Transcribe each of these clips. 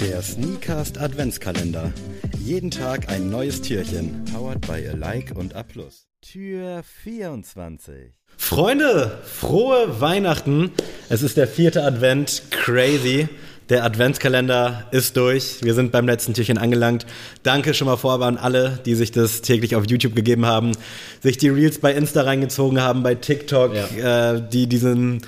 Der Sneakast Adventskalender. Jeden Tag ein neues Türchen. Powered by Alike und A+. Tür 24. Freunde, frohe Weihnachten. Es ist der vierte Advent. Crazy. Der Adventskalender ist durch. Wir sind beim letzten Türchen angelangt. Danke schon mal vorab an alle, die sich das täglich auf YouTube gegeben haben, sich die Reels bei Insta reingezogen haben, bei TikTok, ja. äh, die diesen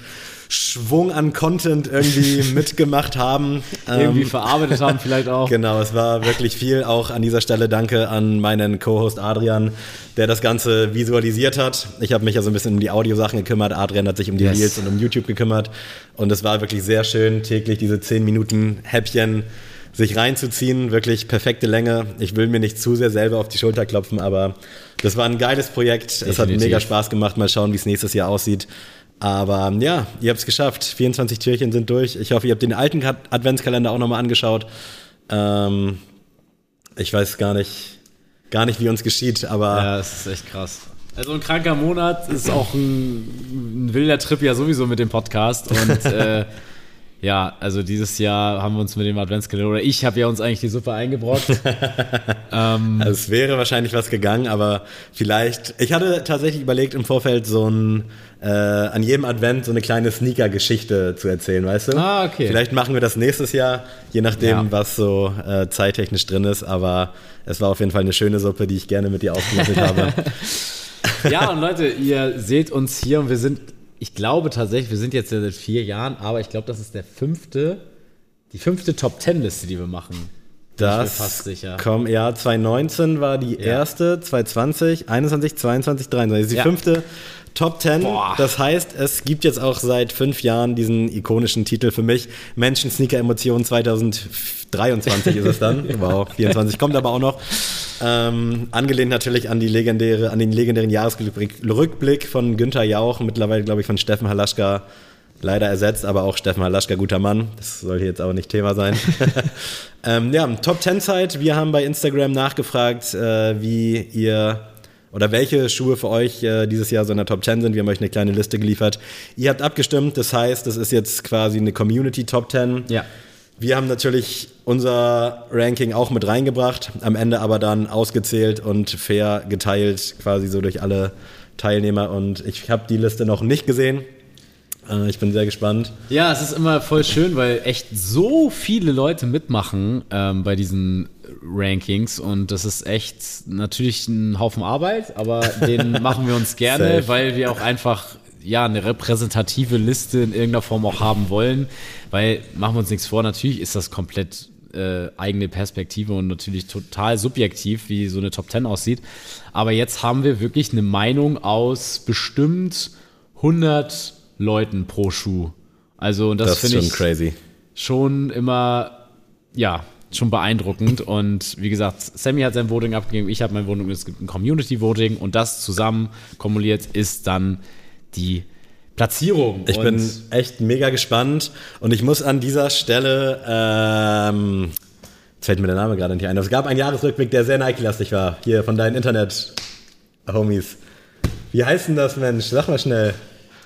Schwung an Content irgendwie mitgemacht haben. irgendwie ähm, verarbeitet haben vielleicht auch. Genau, es war wirklich viel. Auch an dieser Stelle danke an meinen Co-Host Adrian, der das Ganze visualisiert hat. Ich habe mich ja so ein bisschen um die Audiosachen gekümmert. Adrian hat sich um die yes. Reels und um YouTube gekümmert. Und es war wirklich sehr schön, täglich diese 10 Minuten Häppchen sich reinzuziehen. Wirklich perfekte Länge. Ich will mir nicht zu sehr selber auf die Schulter klopfen, aber das war ein geiles Projekt. Definitiv. Es hat mega Spaß gemacht. Mal schauen, wie es nächstes Jahr aussieht. Aber ja, ihr habt es geschafft. 24 Türchen sind durch. Ich hoffe, ihr habt den alten Adventskalender auch nochmal angeschaut. Ähm, ich weiß gar nicht, gar nicht, wie uns geschieht, aber. Ja, es ist echt krass. Also ein kranker Monat ist auch ein, ein wilder Trip ja sowieso mit dem Podcast. Und äh, ja, also dieses Jahr haben wir uns mit dem Adventskalender, oder ich habe ja uns eigentlich die Suppe eingebrockt. ähm, also es wäre wahrscheinlich was gegangen, aber vielleicht, ich hatte tatsächlich überlegt im Vorfeld so ein, äh, an jedem Advent so eine kleine Sneaker-Geschichte zu erzählen, weißt du? Ah, okay. Vielleicht machen wir das nächstes Jahr, je nachdem, ja. was so äh, zeittechnisch drin ist, aber es war auf jeden Fall eine schöne Suppe, die ich gerne mit dir aufgemischt habe. ja, und Leute, ihr seht uns hier und wir sind ich glaube tatsächlich, wir sind jetzt ja seit vier Jahren, aber ich glaube, das ist der fünfte, die fünfte Top Ten Liste, die wir machen. Das fast sicher. Komm, ja, 2019 war die ja. erste, 2020, 21, 22, 23. Das ist die ja. fünfte Top 10. Boah. Das heißt, es gibt jetzt auch seit fünf Jahren diesen ikonischen Titel für mich. Menschen Sneaker Emotionen 2023 ist es dann. wow, 24 kommt aber auch noch. Ähm, angelehnt natürlich an die legendäre, an den legendären Jahresrückblick von Günther Jauch, mittlerweile glaube ich von Steffen Halaschka leider ersetzt, aber auch Steffen Halaschka, guter Mann. Das soll hier jetzt aber nicht Thema sein. ähm, ja, Top 10 Zeit. Wir haben bei Instagram nachgefragt, äh, wie ihr oder welche Schuhe für euch äh, dieses Jahr so in der Top 10 sind. Wir haben euch eine kleine Liste geliefert. Ihr habt abgestimmt, das heißt, das ist jetzt quasi eine Community Top 10. Ja. Wir haben natürlich unser Ranking auch mit reingebracht, am Ende aber dann ausgezählt und fair geteilt, quasi so durch alle Teilnehmer. Und ich habe die Liste noch nicht gesehen. Äh, ich bin sehr gespannt. Ja, es ist immer voll schön, weil echt so viele Leute mitmachen ähm, bei diesen Rankings. Und das ist echt natürlich ein Haufen Arbeit, aber den machen wir uns gerne, weil wir auch einfach ja eine repräsentative Liste in irgendeiner Form auch haben wollen, weil machen wir uns nichts vor, natürlich ist das komplett äh, eigene Perspektive und natürlich total subjektiv, wie so eine Top 10 aussieht, aber jetzt haben wir wirklich eine Meinung aus bestimmt 100 Leuten pro Schuh. Also und das, das finde ich crazy. schon immer ja, schon beeindruckend. Und wie gesagt, Sammy hat sein Voting abgegeben, ich habe mein Voting, es gibt ein Community-Voting und das zusammen kumuliert ist dann die Platzierung. Ich und bin echt mega gespannt und ich muss an dieser Stelle, ähm, jetzt fällt mir der Name gerade nicht ein, es gab einen Jahresrückblick, der sehr Nike-lastig war, hier von deinen Internet-Homies. Wie heißt denn das, Mensch? Sag mal schnell.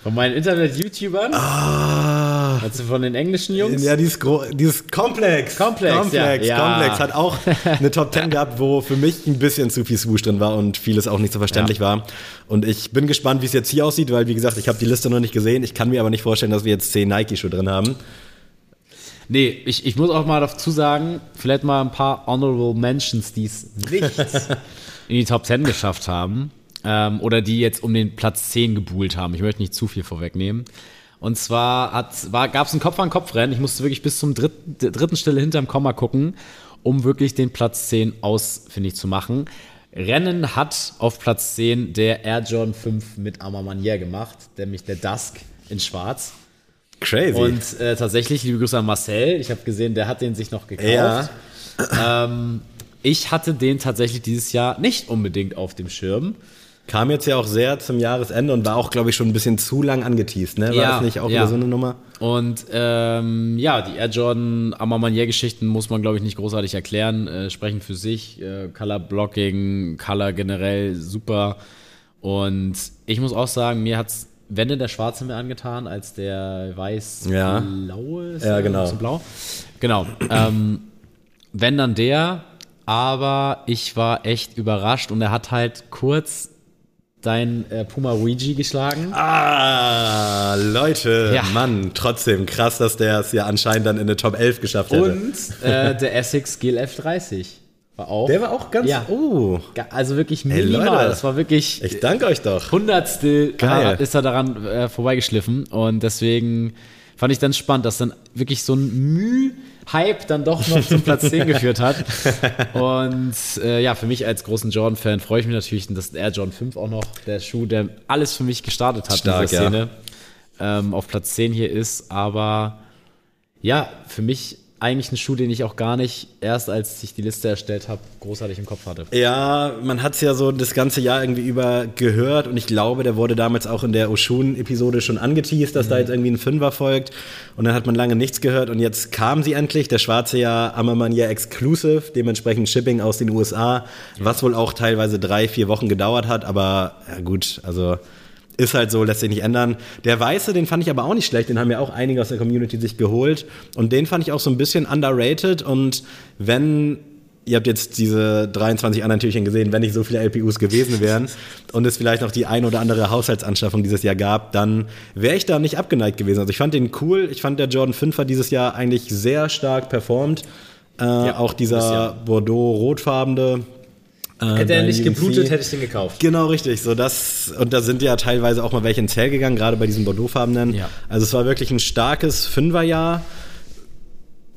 Von meinen Internet-YouTubern? Ah. Also von den englischen Jungs? Ja, dieses, dieses Komplex. Komplex, Komplex, ja. Komplex hat auch eine Top 10 gehabt, wo für mich ein bisschen zu viel Swoosh drin war und vieles auch nicht so verständlich ja. war. Und ich bin gespannt, wie es jetzt hier aussieht, weil, wie gesagt, ich habe die Liste noch nicht gesehen. Ich kann mir aber nicht vorstellen, dass wir jetzt 10 Nike-Schuhe drin haben. Nee, ich, ich muss auch mal dazu sagen, vielleicht mal ein paar Honorable Mentions, die es nicht in die Top 10 geschafft haben ähm, oder die jetzt um den Platz 10 gebuhlt haben. Ich möchte nicht zu viel vorwegnehmen. Und zwar gab es ein Kopf-an-Kopf-Rennen. Ich musste wirklich bis zum dritten, dritten Stelle hinterm Komma gucken, um wirklich den Platz 10 ausfindig zu machen. Rennen hat auf Platz 10 der Air Jordan 5 mit Armamanier gemacht, nämlich der Dusk in schwarz. Crazy. Und äh, tatsächlich, liebe Grüße an Marcel, ich habe gesehen, der hat den sich noch gekauft. Ja. Ähm, ich hatte den tatsächlich dieses Jahr nicht unbedingt auf dem Schirm. Kam jetzt ja auch sehr zum Jahresende und war auch, glaube ich, schon ein bisschen zu lang angeteased, ne? War ja, das nicht auch ja. wieder so eine Nummer? Und ähm, ja, die Air Jordan Amamanier-Geschichten muss man, glaube ich, nicht großartig erklären. Äh, sprechen für sich. Äh, Color Blocking, Color generell super. Und ich muss auch sagen, mir hat es, wenn denn der Schwarze mehr angetan, als der weiß-blaue. Ja, ja genau. Blau. Genau. ähm, wenn dann der, aber ich war echt überrascht und er hat halt kurz dein äh, Puma Luigi geschlagen. Ah, Leute, ja. Mann, trotzdem krass, dass der es ja anscheinend dann in der Top 11 geschafft hat. Und äh, der Essex GLF 30 war auch. Der war auch ganz, ja. oh. Also wirklich minimal. Hey, das war wirklich. Ich danke euch doch. Hundertstel Geil. ist er daran äh, vorbeigeschliffen und deswegen fand ich dann spannend, dass dann wirklich so ein Mühe Hype dann doch noch zum Platz 10 geführt hat. Und äh, ja, für mich als großen Jordan-Fan freue ich mich natürlich, dass Air Jordan 5 auch noch der Schuh, der alles für mich gestartet hat Stark, in dieser Szene, ja. ähm, auf Platz 10 hier ist. Aber ja, für mich eigentlich ein Schuh, den ich auch gar nicht erst, als ich die Liste erstellt habe, großartig im Kopf hatte. Ja, man hat es ja so das ganze Jahr irgendwie über gehört und ich glaube, der wurde damals auch in der Oshun-Episode schon angeteased, dass mhm. da jetzt irgendwie ein Fünfer folgt und dann hat man lange nichts gehört und jetzt kam sie endlich, der schwarze Jahr Ammermanier Exclusive, dementsprechend Shipping aus den USA, was wohl auch teilweise drei, vier Wochen gedauert hat, aber ja gut, also ist halt so, lässt sich nicht ändern. Der Weiße, den fand ich aber auch nicht schlecht, den haben ja auch einige aus der Community sich geholt. Und den fand ich auch so ein bisschen underrated. Und wenn ihr habt jetzt diese 23 anderen Türchen gesehen, wenn nicht so viele LPUs gewesen wären und es vielleicht noch die ein oder andere Haushaltsanschaffung dieses Jahr gab, dann wäre ich da nicht abgeneigt gewesen. Also ich fand den cool. Ich fand der Jordan 5er dieses Jahr eigentlich sehr stark performt. Äh, ja, auch dieser Bordeaux-rotfarbene, hätte er nicht geblutet, hätte ich den gekauft. Genau, richtig. So das, und da sind ja teilweise auch mal welche ins Hell gegangen, gerade bei diesen Bordeaux-farbenen. Ja. Also es war wirklich ein starkes Fünferjahr.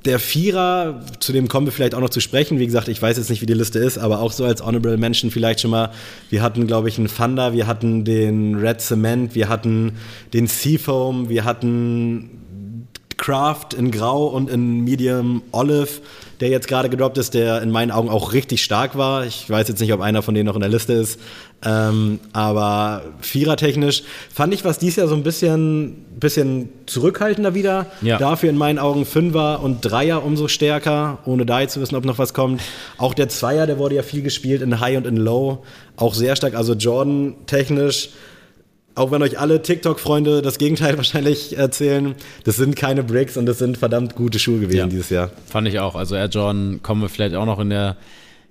Der Vierer, zu dem kommen wir vielleicht auch noch zu sprechen. Wie gesagt, ich weiß jetzt nicht, wie die Liste ist, aber auch so als Honorable Mention vielleicht schon mal. Wir hatten, glaube ich, einen Thunder, wir hatten den Red Cement, wir hatten den Seafoam, wir hatten Craft in Grau und in Medium Olive der jetzt gerade gedroppt ist, der in meinen Augen auch richtig stark war. Ich weiß jetzt nicht, ob einer von denen noch in der Liste ist. Ähm, aber Vierer-technisch fand ich was dies Jahr so ein bisschen, bisschen zurückhaltender wieder. Ja. Dafür in meinen Augen Fünfer und Dreier umso stärker, ohne da jetzt zu wissen, ob noch was kommt. Auch der Zweier, der wurde ja viel gespielt in High und in Low. Auch sehr stark. Also Jordan-technisch auch wenn euch alle TikTok-Freunde das Gegenteil wahrscheinlich erzählen, das sind keine Bricks und das sind verdammt gute Schuhe gewesen ja, dieses Jahr. Fand ich auch. Also Air Jordan kommen wir vielleicht auch noch in der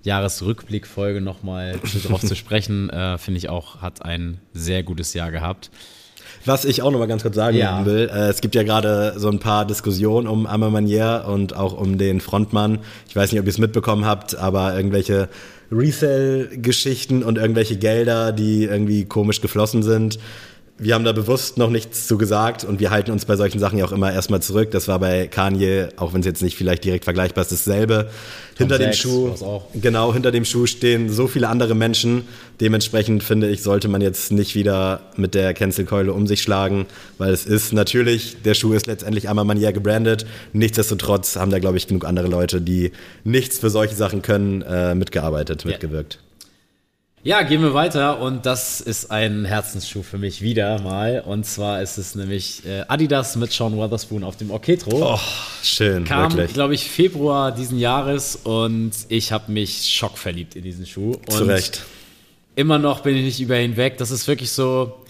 Jahresrückblickfolge nochmal darauf zu sprechen. Äh, Finde ich auch, hat ein sehr gutes Jahr gehabt. Was ich auch noch mal ganz kurz sagen ja. will, äh, es gibt ja gerade so ein paar Diskussionen um Ammer Manier und auch um den Frontmann. Ich weiß nicht, ob ihr es mitbekommen habt, aber irgendwelche Resell-Geschichten und irgendwelche Gelder, die irgendwie komisch geflossen sind wir haben da bewusst noch nichts zu gesagt und wir halten uns bei solchen Sachen ja auch immer erstmal zurück. Das war bei Kanye, auch wenn es jetzt nicht vielleicht direkt vergleichbar ist, dasselbe. Tom hinter Sachs, dem Schuh, genau, hinter dem Schuh stehen so viele andere Menschen. Dementsprechend finde ich, sollte man jetzt nicht wieder mit der Cancel-Keule um sich schlagen, weil es ist natürlich, der Schuh ist letztendlich einmal manier gebrandet. Nichtsdestotrotz haben da, glaube ich, genug andere Leute, die nichts für solche Sachen können, äh, mitgearbeitet, mitgewirkt. Ja, gehen wir weiter und das ist ein Herzensschuh für mich wieder mal. Und zwar ist es nämlich äh, Adidas mit Sean Weatherspoon auf dem Orketro. Oh, schön, Kam, glaube ich, Februar diesen Jahres und ich habe mich schockverliebt in diesen Schuh. Zu Recht. Immer noch bin ich nicht über ihn weg. Das ist wirklich so,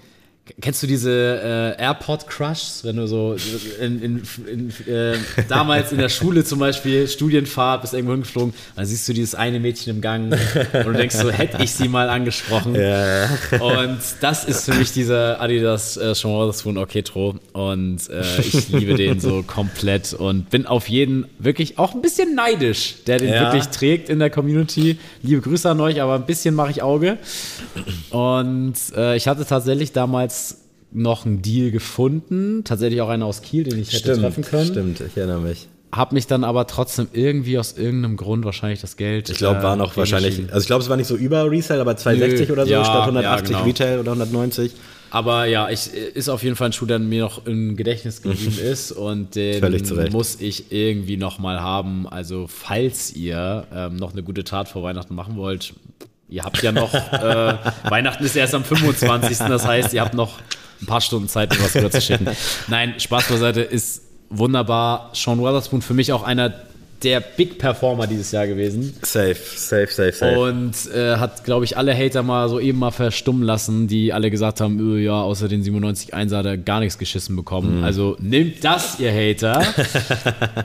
Kennst du diese äh, Airport-Crushs, wenn du so in, in, in, äh, damals in der Schule zum Beispiel Studienfahrt bist irgendwo hingeflogen, dann siehst du dieses eine Mädchen im Gang und du denkst so, hätte ich sie mal angesprochen. Ja. Und das ist für mich dieser Adidas äh, Sean Wotherspoon Orketro und äh, ich liebe den so komplett und bin auf jeden wirklich auch ein bisschen neidisch, der den ja. wirklich trägt in der Community. Liebe Grüße an euch, aber ein bisschen mache ich Auge. Und äh, ich hatte tatsächlich damals noch einen Deal gefunden, tatsächlich auch einer aus Kiel, den ich hätte treffen können. Stimmt, ich erinnere mich. Hab mich dann aber trotzdem irgendwie aus irgendeinem Grund wahrscheinlich das Geld. Ich glaube, war noch äh, wahrscheinlich, also ich glaube, es war nicht so über Resale, aber 260 Nö, oder so ja, statt 180 ja, genau. Retail oder 190. Aber ja, ich, ist auf jeden Fall ein Schuh, der mir noch im Gedächtnis geblieben ist und den muss ich irgendwie nochmal haben. Also, falls ihr ähm, noch eine gute Tat vor Weihnachten machen wollt, ihr habt ja noch, äh, Weihnachten ist erst am 25. Das heißt, ihr habt noch ein paar Stunden Zeit, mir was rüber zu schicken. Nein, Spaß beiseite ist wunderbar. Sean Weatherspoon für mich auch einer der Big Performer dieses Jahr gewesen. Safe, safe, safe, safe. Und äh, hat, glaube ich, alle Hater mal so eben mal verstummen lassen, die alle gesagt haben, öh, ja, außer den 97.1 hat er gar nichts geschissen bekommen. Mhm. Also nimmt das, ihr Hater.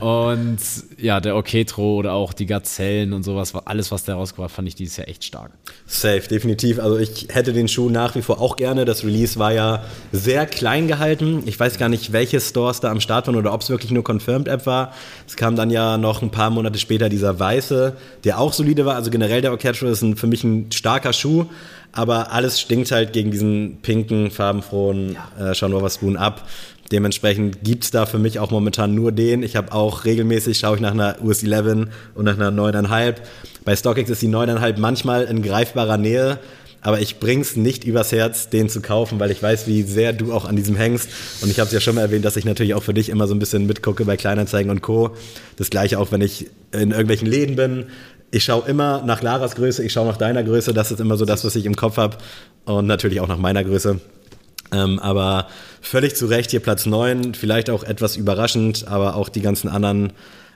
und ja, der Orketro oder auch die Gazellen und sowas, alles, was der rausgebracht fand ich dieses Jahr echt stark. Safe, definitiv. Also ich hätte den Schuh nach wie vor auch gerne. Das Release war ja sehr klein gehalten. Ich weiß gar nicht, welche Stores da am Start waren oder ob es wirklich nur Confirmed App war. Es kam dann ja noch ein paar Monate später dieser weiße, der auch solide war. Also generell der Orchestral ist ein, für mich ein starker Schuh, aber alles stinkt halt gegen diesen pinken, farbenfrohen ja. äh, Sean Spoon ab. Dementsprechend gibt es da für mich auch momentan nur den. Ich habe auch regelmäßig, schaue ich nach einer US 11 und nach einer 9,5. Bei StockX ist die 9,5 manchmal in greifbarer Nähe aber ich bring's nicht übers Herz, den zu kaufen, weil ich weiß, wie sehr du auch an diesem hängst. Und ich habe es ja schon mal erwähnt, dass ich natürlich auch für dich immer so ein bisschen mitgucke bei Kleinanzeigen und Co. Das gleiche auch, wenn ich in irgendwelchen Läden bin. Ich schaue immer nach Laras Größe, ich schaue nach deiner Größe. Das ist immer so das, was ich im Kopf habe. Und natürlich auch nach meiner Größe. Ähm, aber völlig zu Recht hier Platz 9, vielleicht auch etwas überraschend, aber auch die ganzen anderen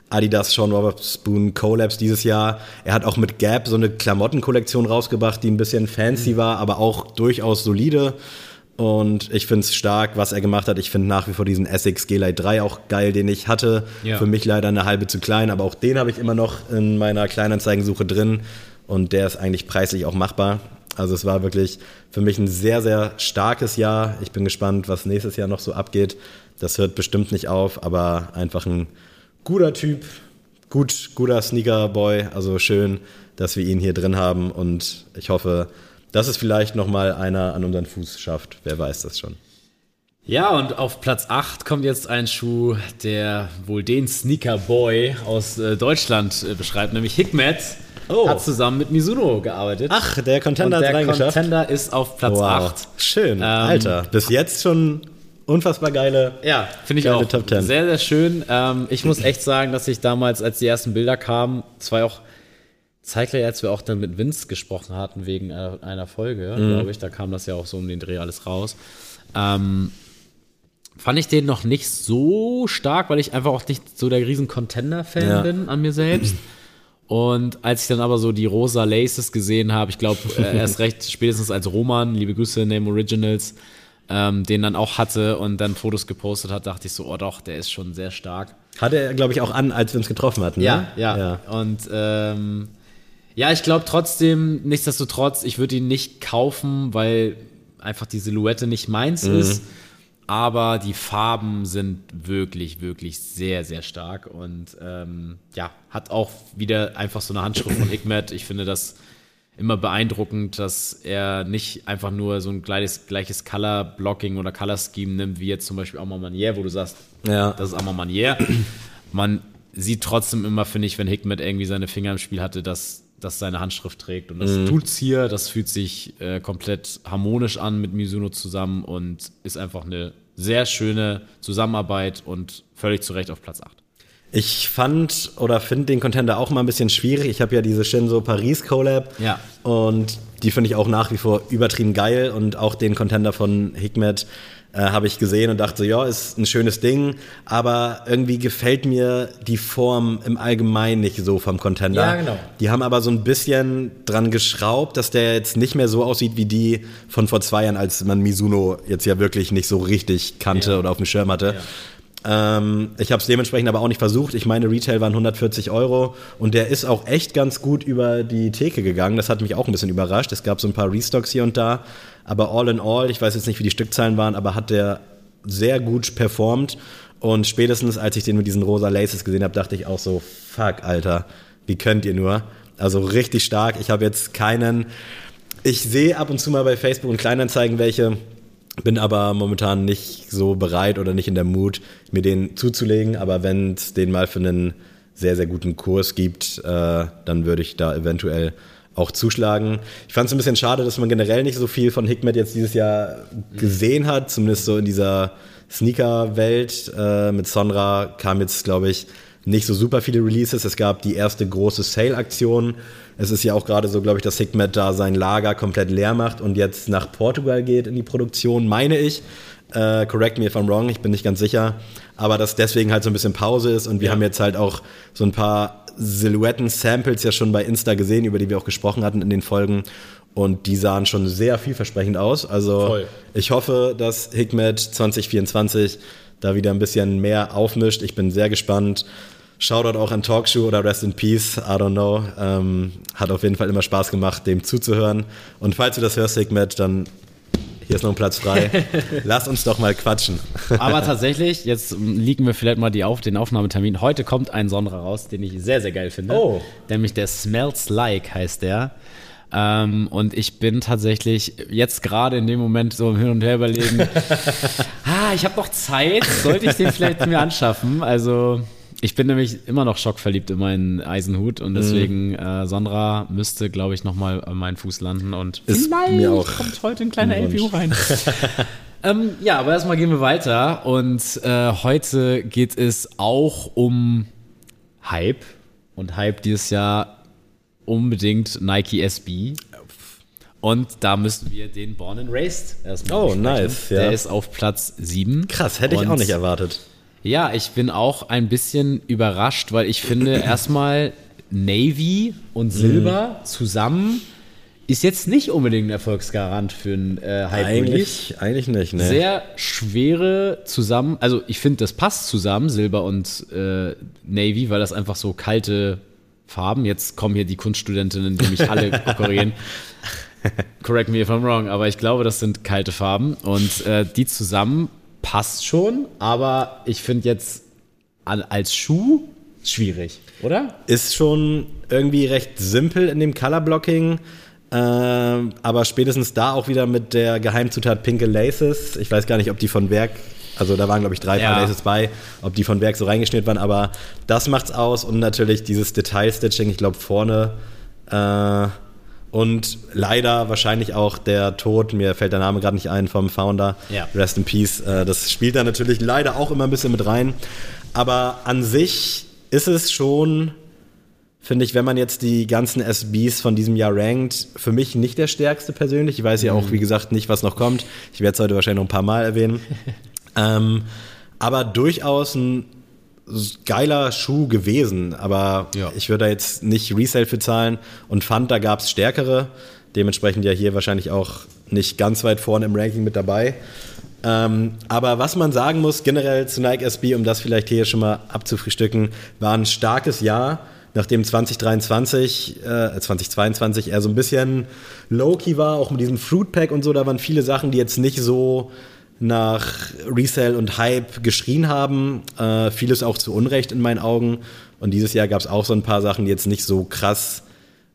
Adidas Sean Robertson Collabs dieses Jahr. Er hat auch mit Gap so eine Klamottenkollektion rausgebracht, die ein bisschen fancy war, aber auch durchaus solide. Und ich finde es stark, was er gemacht hat. Ich finde nach wie vor diesen Essex G-Lite 3 auch geil, den ich hatte. Ja. Für mich leider eine halbe zu klein, aber auch den habe ich immer noch in meiner Kleinanzeigensuche drin. Und der ist eigentlich preislich auch machbar. Also es war wirklich für mich ein sehr, sehr starkes Jahr. Ich bin gespannt, was nächstes Jahr noch so abgeht. Das hört bestimmt nicht auf, aber einfach ein guter Typ, gut, guter Sneaker-Boy. Also schön, dass wir ihn hier drin haben und ich hoffe, dass es vielleicht nochmal einer an unseren Fuß schafft. Wer weiß das schon. Ja, und auf Platz 8 kommt jetzt ein Schuh, der wohl den Sneaker Boy aus äh, Deutschland äh, beschreibt, nämlich Hikmet. Oh. Hat zusammen mit Mizuno gearbeitet. Ach, der Contender hat reingeschafft. Der Contender ist auf Platz wow. 8. Schön, ähm, Alter. Bis jetzt schon unfassbar geile. Ja, finde ich auch. Top 10. Sehr, sehr schön. Ähm, ich muss echt sagen, dass ich damals, als die ersten Bilder kamen, zwar auch zeitgleich, als wir auch dann mit Vince gesprochen hatten wegen einer Folge, mhm. glaube ich, da kam das ja auch so um den Dreh alles raus. Ähm, fand ich den noch nicht so stark, weil ich einfach auch nicht so der riesen Contender-Fan ja. bin an mir selbst. Und als ich dann aber so die rosa Laces gesehen habe, ich glaube, äh, erst recht spätestens als Roman, liebe Grüße, Name Originals, ähm, den dann auch hatte und dann Fotos gepostet hat, dachte ich so, oh doch, der ist schon sehr stark. Hatte er, glaube ich, auch an, als wir uns getroffen hatten. Ja, ne? ja, ja. Und ähm, ja, ich glaube trotzdem, nichtsdestotrotz, ich würde ihn nicht kaufen, weil einfach die Silhouette nicht meins mhm. ist. Aber die Farben sind wirklich, wirklich sehr, sehr stark und ähm, ja, hat auch wieder einfach so eine Handschrift von Hikmet. Ich finde das immer beeindruckend, dass er nicht einfach nur so ein gleiches, gleiches Color-Blocking oder Color-Scheme nimmt, wie jetzt zum Beispiel Armand Manier, wo du sagst, ja. das ist Armand Manier. Man sieht trotzdem immer, finde ich, wenn Hickmet irgendwie seine Finger im Spiel hatte, dass das seine Handschrift trägt. Und das mhm. tut's hier, das fühlt sich äh, komplett harmonisch an mit Mizuno zusammen und ist einfach eine sehr schöne Zusammenarbeit und völlig zu Recht auf Platz 8. Ich fand oder finde den Contender auch mal ein bisschen schwierig. Ich habe ja diese Shinzo Paris Collab. Ja. Und die finde ich auch nach wie vor übertrieben geil. Und auch den Contender von Hikmet äh, habe ich gesehen und dachte so, ja, ist ein schönes Ding. Aber irgendwie gefällt mir die Form im Allgemeinen nicht so vom Contender. Ja, genau. Die haben aber so ein bisschen dran geschraubt, dass der jetzt nicht mehr so aussieht wie die von vor zwei Jahren, als man Mizuno jetzt ja wirklich nicht so richtig kannte ja. oder auf dem Schirm hatte. Ja. Ähm, ich habe es dementsprechend aber auch nicht versucht. Ich meine, Retail waren 140 Euro und der ist auch echt ganz gut über die Theke gegangen. Das hat mich auch ein bisschen überrascht. Es gab so ein paar Restocks hier und da, aber all in all, ich weiß jetzt nicht, wie die Stückzahlen waren, aber hat der sehr gut performt. Und spätestens als ich den mit diesen rosa Laces gesehen habe, dachte ich auch so, fuck, Alter, wie könnt ihr nur? Also richtig stark. Ich habe jetzt keinen. Ich sehe ab und zu mal bei Facebook und Kleinanzeigen welche bin aber momentan nicht so bereit oder nicht in der Mut, mir den zuzulegen. Aber wenn es den mal für einen sehr, sehr guten Kurs gibt, äh, dann würde ich da eventuell auch zuschlagen. Ich fand es ein bisschen schade, dass man generell nicht so viel von Hikmet jetzt dieses Jahr gesehen hat, zumindest so in dieser Sneaker-Welt. Äh, mit Sonra kam jetzt, glaube ich, nicht so super viele Releases. Es gab die erste große Sale-Aktion. Es ist ja auch gerade so, glaube ich, dass Hikmet da sein Lager komplett leer macht und jetzt nach Portugal geht in die Produktion, meine ich. Äh, correct me if I'm wrong, ich bin nicht ganz sicher. Aber dass deswegen halt so ein bisschen Pause ist und wir ja. haben jetzt halt auch so ein paar Silhouetten-Samples ja schon bei Insta gesehen, über die wir auch gesprochen hatten in den Folgen. Und die sahen schon sehr vielversprechend aus. Also Voll. ich hoffe, dass Hikmet 2024 da wieder ein bisschen mehr aufmischt. Ich bin sehr gespannt. Shoutout auch an Talkshow oder Rest in Peace, I don't know. Ähm, hat auf jeden Fall immer Spaß gemacht, dem zuzuhören. Und falls du das hörst, Hikmet, dann hier ist noch ein Platz frei. Lass uns doch mal quatschen. Aber tatsächlich, jetzt liegen wir vielleicht mal die auf, den Aufnahmetermin. Heute kommt ein Sonderer raus, den ich sehr, sehr geil finde. Oh. Nämlich der Smells Like heißt der. Ähm, und ich bin tatsächlich jetzt gerade in dem Moment so im Hin und Her überlegen, ah, ich habe noch Zeit, sollte ich den vielleicht mir anschaffen? Also ich bin nämlich immer noch schockverliebt in meinen Eisenhut und deswegen mhm. äh, Sondra müsste, glaube ich, nochmal an meinen Fuß landen und Ist vielleicht mir auch kommt heute ein kleiner LPU rein. ähm, ja, aber erstmal gehen wir weiter und äh, heute geht es auch um Hype und Hype dieses Jahr unbedingt Nike SB. Und da müssen wir den Born and Raised erstmal Oh, besprechen. nice. Ja. Der ist auf Platz 7. Krass, hätte ich auch nicht erwartet. Ja, ich bin auch ein bisschen überrascht, weil ich finde erstmal Navy und Silber mhm. zusammen ist jetzt nicht unbedingt ein Erfolgsgarant für ein äh, Hype eigentlich, eigentlich nicht, ne? Sehr schwere zusammen, also ich finde, das passt zusammen, Silber und äh, Navy, weil das einfach so kalte Farben. Jetzt kommen hier die Kunststudentinnen, die mich alle korrigieren. Correct me if I'm wrong, aber ich glaube, das sind kalte Farben und äh, die zusammen passt schon, aber ich finde jetzt als Schuh schwierig, oder? Ist schon irgendwie recht simpel in dem Colorblocking. Äh, aber spätestens da auch wieder mit der Geheimzutat Pinke Laces. Ich weiß gar nicht, ob die von Werk also da waren, glaube ich, drei ja. Paar Laces bei, ob die von Werk so reingeschnitten waren, aber das macht's aus und natürlich dieses Detail-Stitching, ich glaube vorne äh, und leider wahrscheinlich auch der Tod, mir fällt der Name gerade nicht ein, vom Founder, ja. Rest in Peace, äh, das spielt da natürlich leider auch immer ein bisschen mit rein, aber an sich ist es schon finde ich, wenn man jetzt die ganzen SBs von diesem Jahr rankt, für mich nicht der stärkste persönlich. Ich weiß ja auch, mhm. wie gesagt, nicht, was noch kommt. Ich werde es heute wahrscheinlich noch ein paar Mal erwähnen. Ähm, aber durchaus ein geiler Schuh gewesen. Aber ja. ich würde da jetzt nicht Resale für zahlen und fand, da gab es stärkere. Dementsprechend ja hier wahrscheinlich auch nicht ganz weit vorne im Ranking mit dabei. Ähm, aber was man sagen muss, generell zu Nike SB, um das vielleicht hier schon mal abzufrühstücken, war ein starkes Jahr, nachdem 2023, äh, 2022 eher so ein bisschen low-key war, auch mit diesem Fruit Pack und so, da waren viele Sachen, die jetzt nicht so nach Resale und Hype geschrien haben. Äh, vieles auch zu Unrecht in meinen Augen. Und dieses Jahr gab es auch so ein paar Sachen, die jetzt nicht so krass,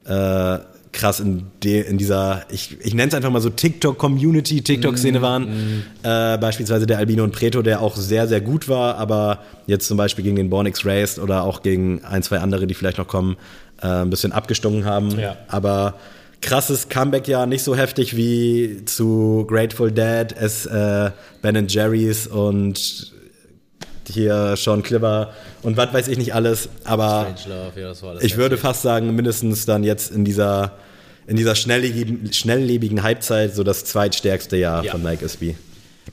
äh, krass in, de, in dieser, ich, ich nenne es einfach mal so TikTok-Community, TikTok-Szene mm, waren. Mm. Äh, beispielsweise der Albino und Preto, der auch sehr, sehr gut war, aber jetzt zum Beispiel gegen den Born X Raced oder auch gegen ein, zwei andere, die vielleicht noch kommen, äh, ein bisschen abgestunken haben. Ja. Aber krasses Comeback-Jahr, nicht so heftig wie zu Grateful Dead, es äh, Ben Jerry's und hier Sean Clipper und was weiß ich nicht alles, aber Love, ja, alles ich würde fast sagen, mindestens dann jetzt in dieser, in dieser schnelllebigen, schnelllebigen Halbzeit so das zweitstärkste Jahr ja. von Nike SB.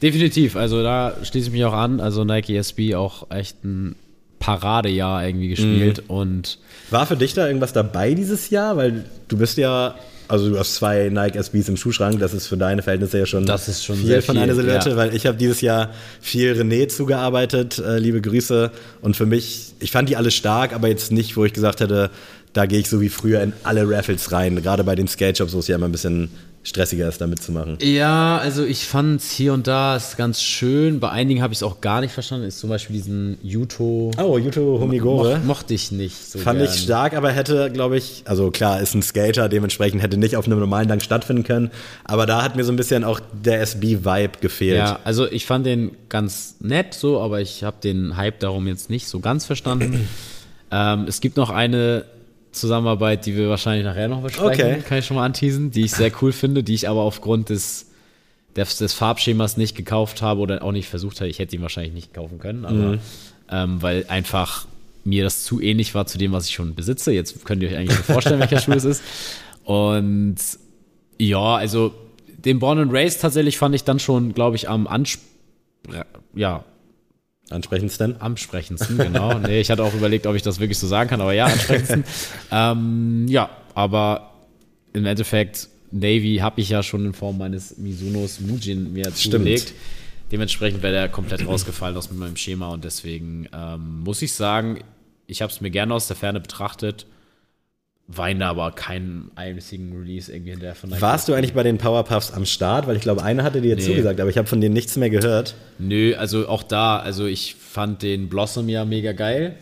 Definitiv, also da schließe ich mich auch an, also Nike SB auch echt ein Paradejahr irgendwie gespielt mhm. und war für dich da irgendwas dabei dieses Jahr, weil du bist ja also du hast zwei Nike SBs im Schuhschrank, das ist für deine Verhältnisse ja schon, das ist schon viel sehr von viel, einer Silhouette, ja. weil ich habe dieses Jahr viel René zugearbeitet, äh, liebe Grüße. Und für mich, ich fand die alle stark, aber jetzt nicht, wo ich gesagt hätte, da gehe ich so wie früher in alle Raffles rein. Gerade bei den Skate Shops, wo es ja immer ein bisschen stressiger ist, da mitzumachen. Ja, also ich fand es hier und da ist ganz schön. Bei einigen habe ich es auch gar nicht verstanden. Ist zum Beispiel diesen Yuto. Oh, Yuto Homigore. Mo mochte ich nicht so Fand gern. ich stark, aber hätte, glaube ich, also klar, ist ein Skater, dementsprechend hätte nicht auf einem normalen Dank stattfinden können. Aber da hat mir so ein bisschen auch der SB-Vibe gefehlt. Ja, also ich fand den ganz nett so, aber ich habe den Hype darum jetzt nicht so ganz verstanden. ähm, es gibt noch eine Zusammenarbeit, die wir wahrscheinlich nachher noch besprechen, okay. kann ich schon mal anteasen, die ich sehr cool finde, die ich aber aufgrund des, des, des Farbschemas nicht gekauft habe oder auch nicht versucht habe. Ich hätte ihn wahrscheinlich nicht kaufen können, aber mhm. ähm, weil einfach mir das zu ähnlich war zu dem, was ich schon besitze. Jetzt könnt ihr euch eigentlich vorstellen, welcher Schuh es ist. Und ja, also den Born and Race tatsächlich fand ich dann schon, glaube ich, am Anspruch ja, Ansprechendsten? Ansprechendsten, genau. nee, ich hatte auch überlegt, ob ich das wirklich so sagen kann, aber ja, ansprechendsten. ähm, ja, aber im Endeffekt, Navy habe ich ja schon in Form meines Misunos Mujin mir zugelegt. Dementsprechend wäre der komplett rausgefallen aus meinem Schema und deswegen ähm, muss ich sagen, ich habe es mir gerne aus der Ferne betrachtet weine aber keinen einzigen Release irgendwie hinterher von Nike. Warst du eigentlich bei den Powerpuffs am Start? Weil ich glaube, einer hatte dir nee. zugesagt, aber ich habe von denen nichts mehr gehört. Nö, also auch da, also ich fand den Blossom ja mega geil.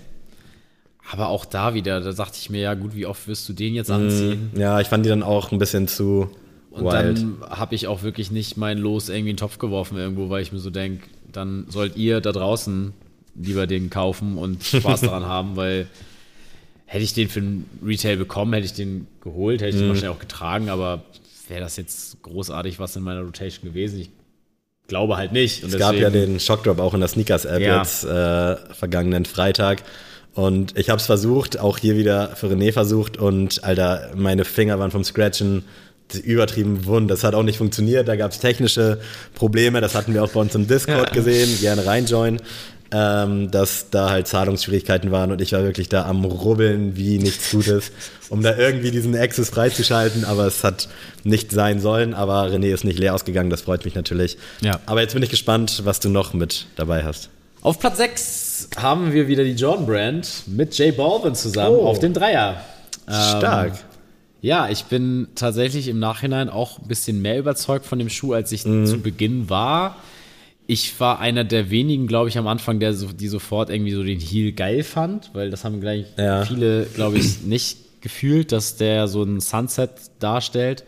Aber auch da wieder, da dachte ich mir, ja gut, wie oft wirst du den jetzt anziehen? Mm, ja, ich fand die dann auch ein bisschen zu Und wild. dann habe ich auch wirklich nicht mein Los irgendwie in den Topf geworfen irgendwo, weil ich mir so denke, dann sollt ihr da draußen lieber den kaufen und Spaß daran haben, weil hätte ich den für ein Retail bekommen, hätte ich den geholt, hätte ich mhm. den wahrscheinlich auch getragen, aber wäre das jetzt großartig was in meiner Rotation gewesen? Ich glaube halt nicht. Und es gab ja den Shockdrop auch in der Sneakers-App ja. jetzt äh, vergangenen Freitag. Und ich habe es versucht, auch hier wieder für René versucht und Alter, meine Finger waren vom Scratchen übertrieben wund. Das hat auch nicht funktioniert. Da gab es technische Probleme. Das hatten wir auch bei uns im Discord ja. gesehen. Gerne reinjoinen ähm, dass da halt Zahlungsschwierigkeiten waren und ich war wirklich da am Rubbeln wie nichts Gutes, um da irgendwie diesen Access freizuschalten, aber es hat nicht sein sollen, aber René ist nicht leer ausgegangen, das freut mich natürlich. Ja. Aber jetzt bin ich gespannt, was du noch mit dabei hast. Auf Platz 6 haben wir wieder die John Brand mit Jay Balvin zusammen oh. auf dem Dreier. Stark. Ähm, ja, ich bin tatsächlich im Nachhinein auch ein bisschen mehr überzeugt von dem Schuh, als ich mhm. zu Beginn war ich war einer der wenigen, glaube ich, am Anfang, der so, die sofort irgendwie so den Heel geil fand, weil das haben gleich ja. viele, glaube ich, nicht gefühlt, dass der so ein Sunset darstellt.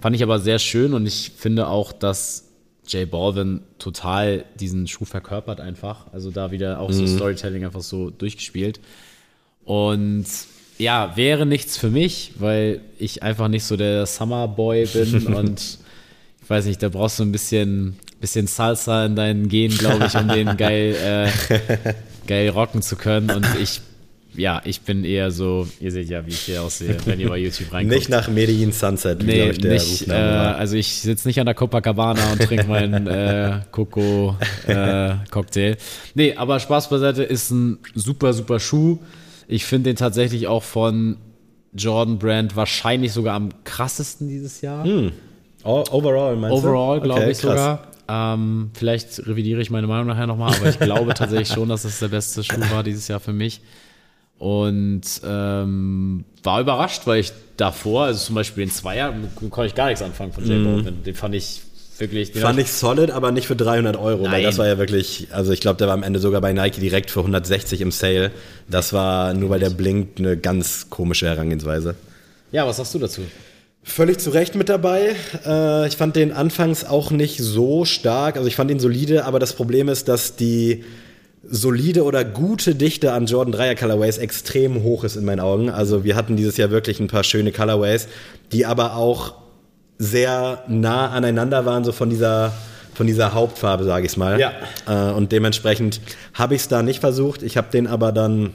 Fand ich aber sehr schön und ich finde auch, dass Jay Balvin total diesen Schuh verkörpert einfach. Also da wieder auch mhm. so Storytelling einfach so durchgespielt. Und ja, wäre nichts für mich, weil ich einfach nicht so der Summer Boy bin und weiß nicht, da brauchst du ein bisschen bisschen Salsa in deinen Genen, glaube ich, um den geil, äh, geil rocken zu können. Und ich, ja, ich bin eher so, ihr seht ja, wie ich hier aussehe, wenn ihr bei YouTube reinkommt. Nicht nach Medellin Sunset, wie, nee, ich, der nicht, äh, Also ich sitze nicht an der Copacabana und trinke meinen äh, Coco-Cocktail. Äh, nee, aber Spaß beiseite, ist ein super, super Schuh. Ich finde den tatsächlich auch von Jordan Brand wahrscheinlich sogar am krassesten dieses Jahr. Hm. Overall, meinst Overall, glaube okay, ich krass. sogar. Ähm, vielleicht revidiere ich meine Meinung nachher nochmal, aber ich glaube tatsächlich schon, dass es der beste Schuh war dieses Jahr für mich. Und ähm, war überrascht, weil ich davor, also zum Beispiel den Zweier, konnte ich gar nichts anfangen von J. Mm. Den fand ich wirklich. Fand ich solid, aber nicht für 300 Euro, Nein. weil das war ja wirklich, also ich glaube, der war am Ende sogar bei Nike direkt für 160 im Sale. Das war nur weil der blinkt eine ganz komische Herangehensweise. Ja, was sagst du dazu? Völlig zu Recht mit dabei. Äh, ich fand den anfangs auch nicht so stark. Also ich fand ihn solide, aber das Problem ist, dass die solide oder gute Dichte an Jordan 3er Colorways extrem hoch ist in meinen Augen. Also wir hatten dieses Jahr wirklich ein paar schöne Colorways, die aber auch sehr nah aneinander waren, so von dieser von dieser Hauptfarbe, sage ich mal. Ja. Äh, und dementsprechend habe ich es da nicht versucht. Ich habe den aber dann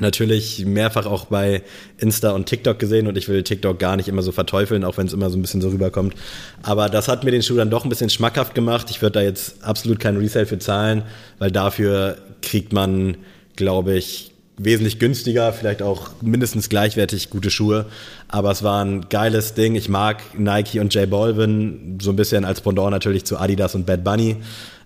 natürlich mehrfach auch bei Insta und TikTok gesehen und ich will TikTok gar nicht immer so verteufeln, auch wenn es immer so ein bisschen so rüberkommt. Aber das hat mir den Schuh dann doch ein bisschen schmackhaft gemacht. Ich würde da jetzt absolut keinen Resale für zahlen, weil dafür kriegt man, glaube ich, wesentlich günstiger, vielleicht auch mindestens gleichwertig gute Schuhe. Aber es war ein geiles Ding. Ich mag Nike und J Balvin so ein bisschen als Pendant natürlich zu Adidas und Bad Bunny.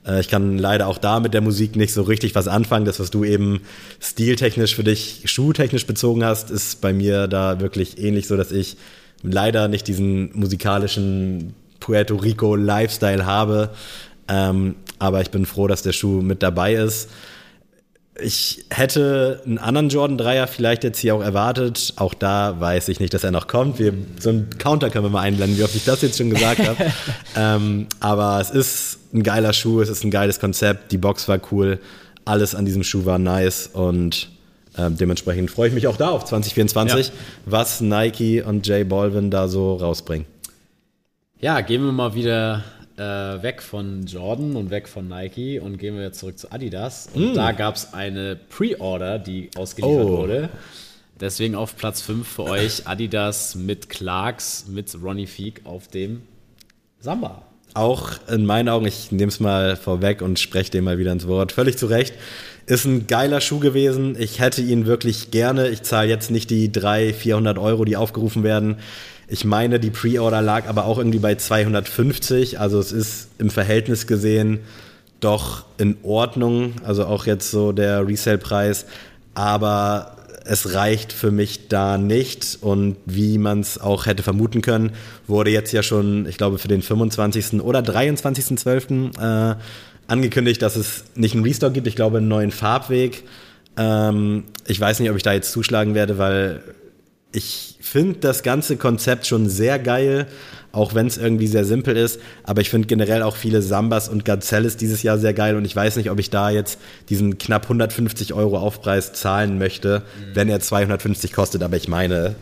Äh, ich kann leider auch da mit der Musik nicht so richtig was anfangen. Das, was du eben stiltechnisch für dich, schuhtechnisch bezogen hast, ist bei mir da wirklich ähnlich so, dass ich leider nicht diesen musikalischen Puerto Rico Lifestyle habe. Ähm, aber ich bin froh, dass der Schuh mit dabei ist. Ich hätte einen anderen Jordan 3er vielleicht jetzt hier auch erwartet. Auch da weiß ich nicht, dass er noch kommt. Wir, so einen Counter können wir mal einblenden, wie oft ich das jetzt schon gesagt habe. ähm, aber es ist ein geiler Schuh, es ist ein geiles Konzept. Die Box war cool. Alles an diesem Schuh war nice und ähm, dementsprechend freue ich mich auch da auf 2024, ja. was Nike und Jay Balvin da so rausbringen. Ja, gehen wir mal wieder äh, weg von Jordan und weg von Nike und gehen wir zurück zu Adidas. Und mm. da gab es eine Pre-Order, die ausgeliefert oh. wurde. Deswegen auf Platz 5 für euch Adidas mit Clarks, mit Ronnie Feek auf dem Samba. auch in meinen Augen, ich nehme es mal vorweg und spreche dem mal wieder ins Wort, völlig zu Recht, ist ein geiler Schuh gewesen. Ich hätte ihn wirklich gerne. Ich zahle jetzt nicht die 300, 400 Euro, die aufgerufen werden. Ich meine, die Pre-Order lag aber auch irgendwie bei 250. Also es ist im Verhältnis gesehen doch in Ordnung. Also auch jetzt so der Resale-Preis. Aber es reicht für mich da nicht. Und wie man es auch hätte vermuten können, wurde jetzt ja schon, ich glaube, für den 25. oder 23.12. Äh, angekündigt, dass es nicht einen Restock gibt. Ich glaube, einen neuen Farbweg. Ähm, ich weiß nicht, ob ich da jetzt zuschlagen werde, weil ich finde das ganze Konzept schon sehr geil, auch wenn es irgendwie sehr simpel ist. Aber ich finde generell auch viele Sambas und Gazelles dieses Jahr sehr geil und ich weiß nicht, ob ich da jetzt diesen knapp 150 Euro Aufpreis zahlen möchte, mhm. wenn er 250 kostet. Aber ich meine,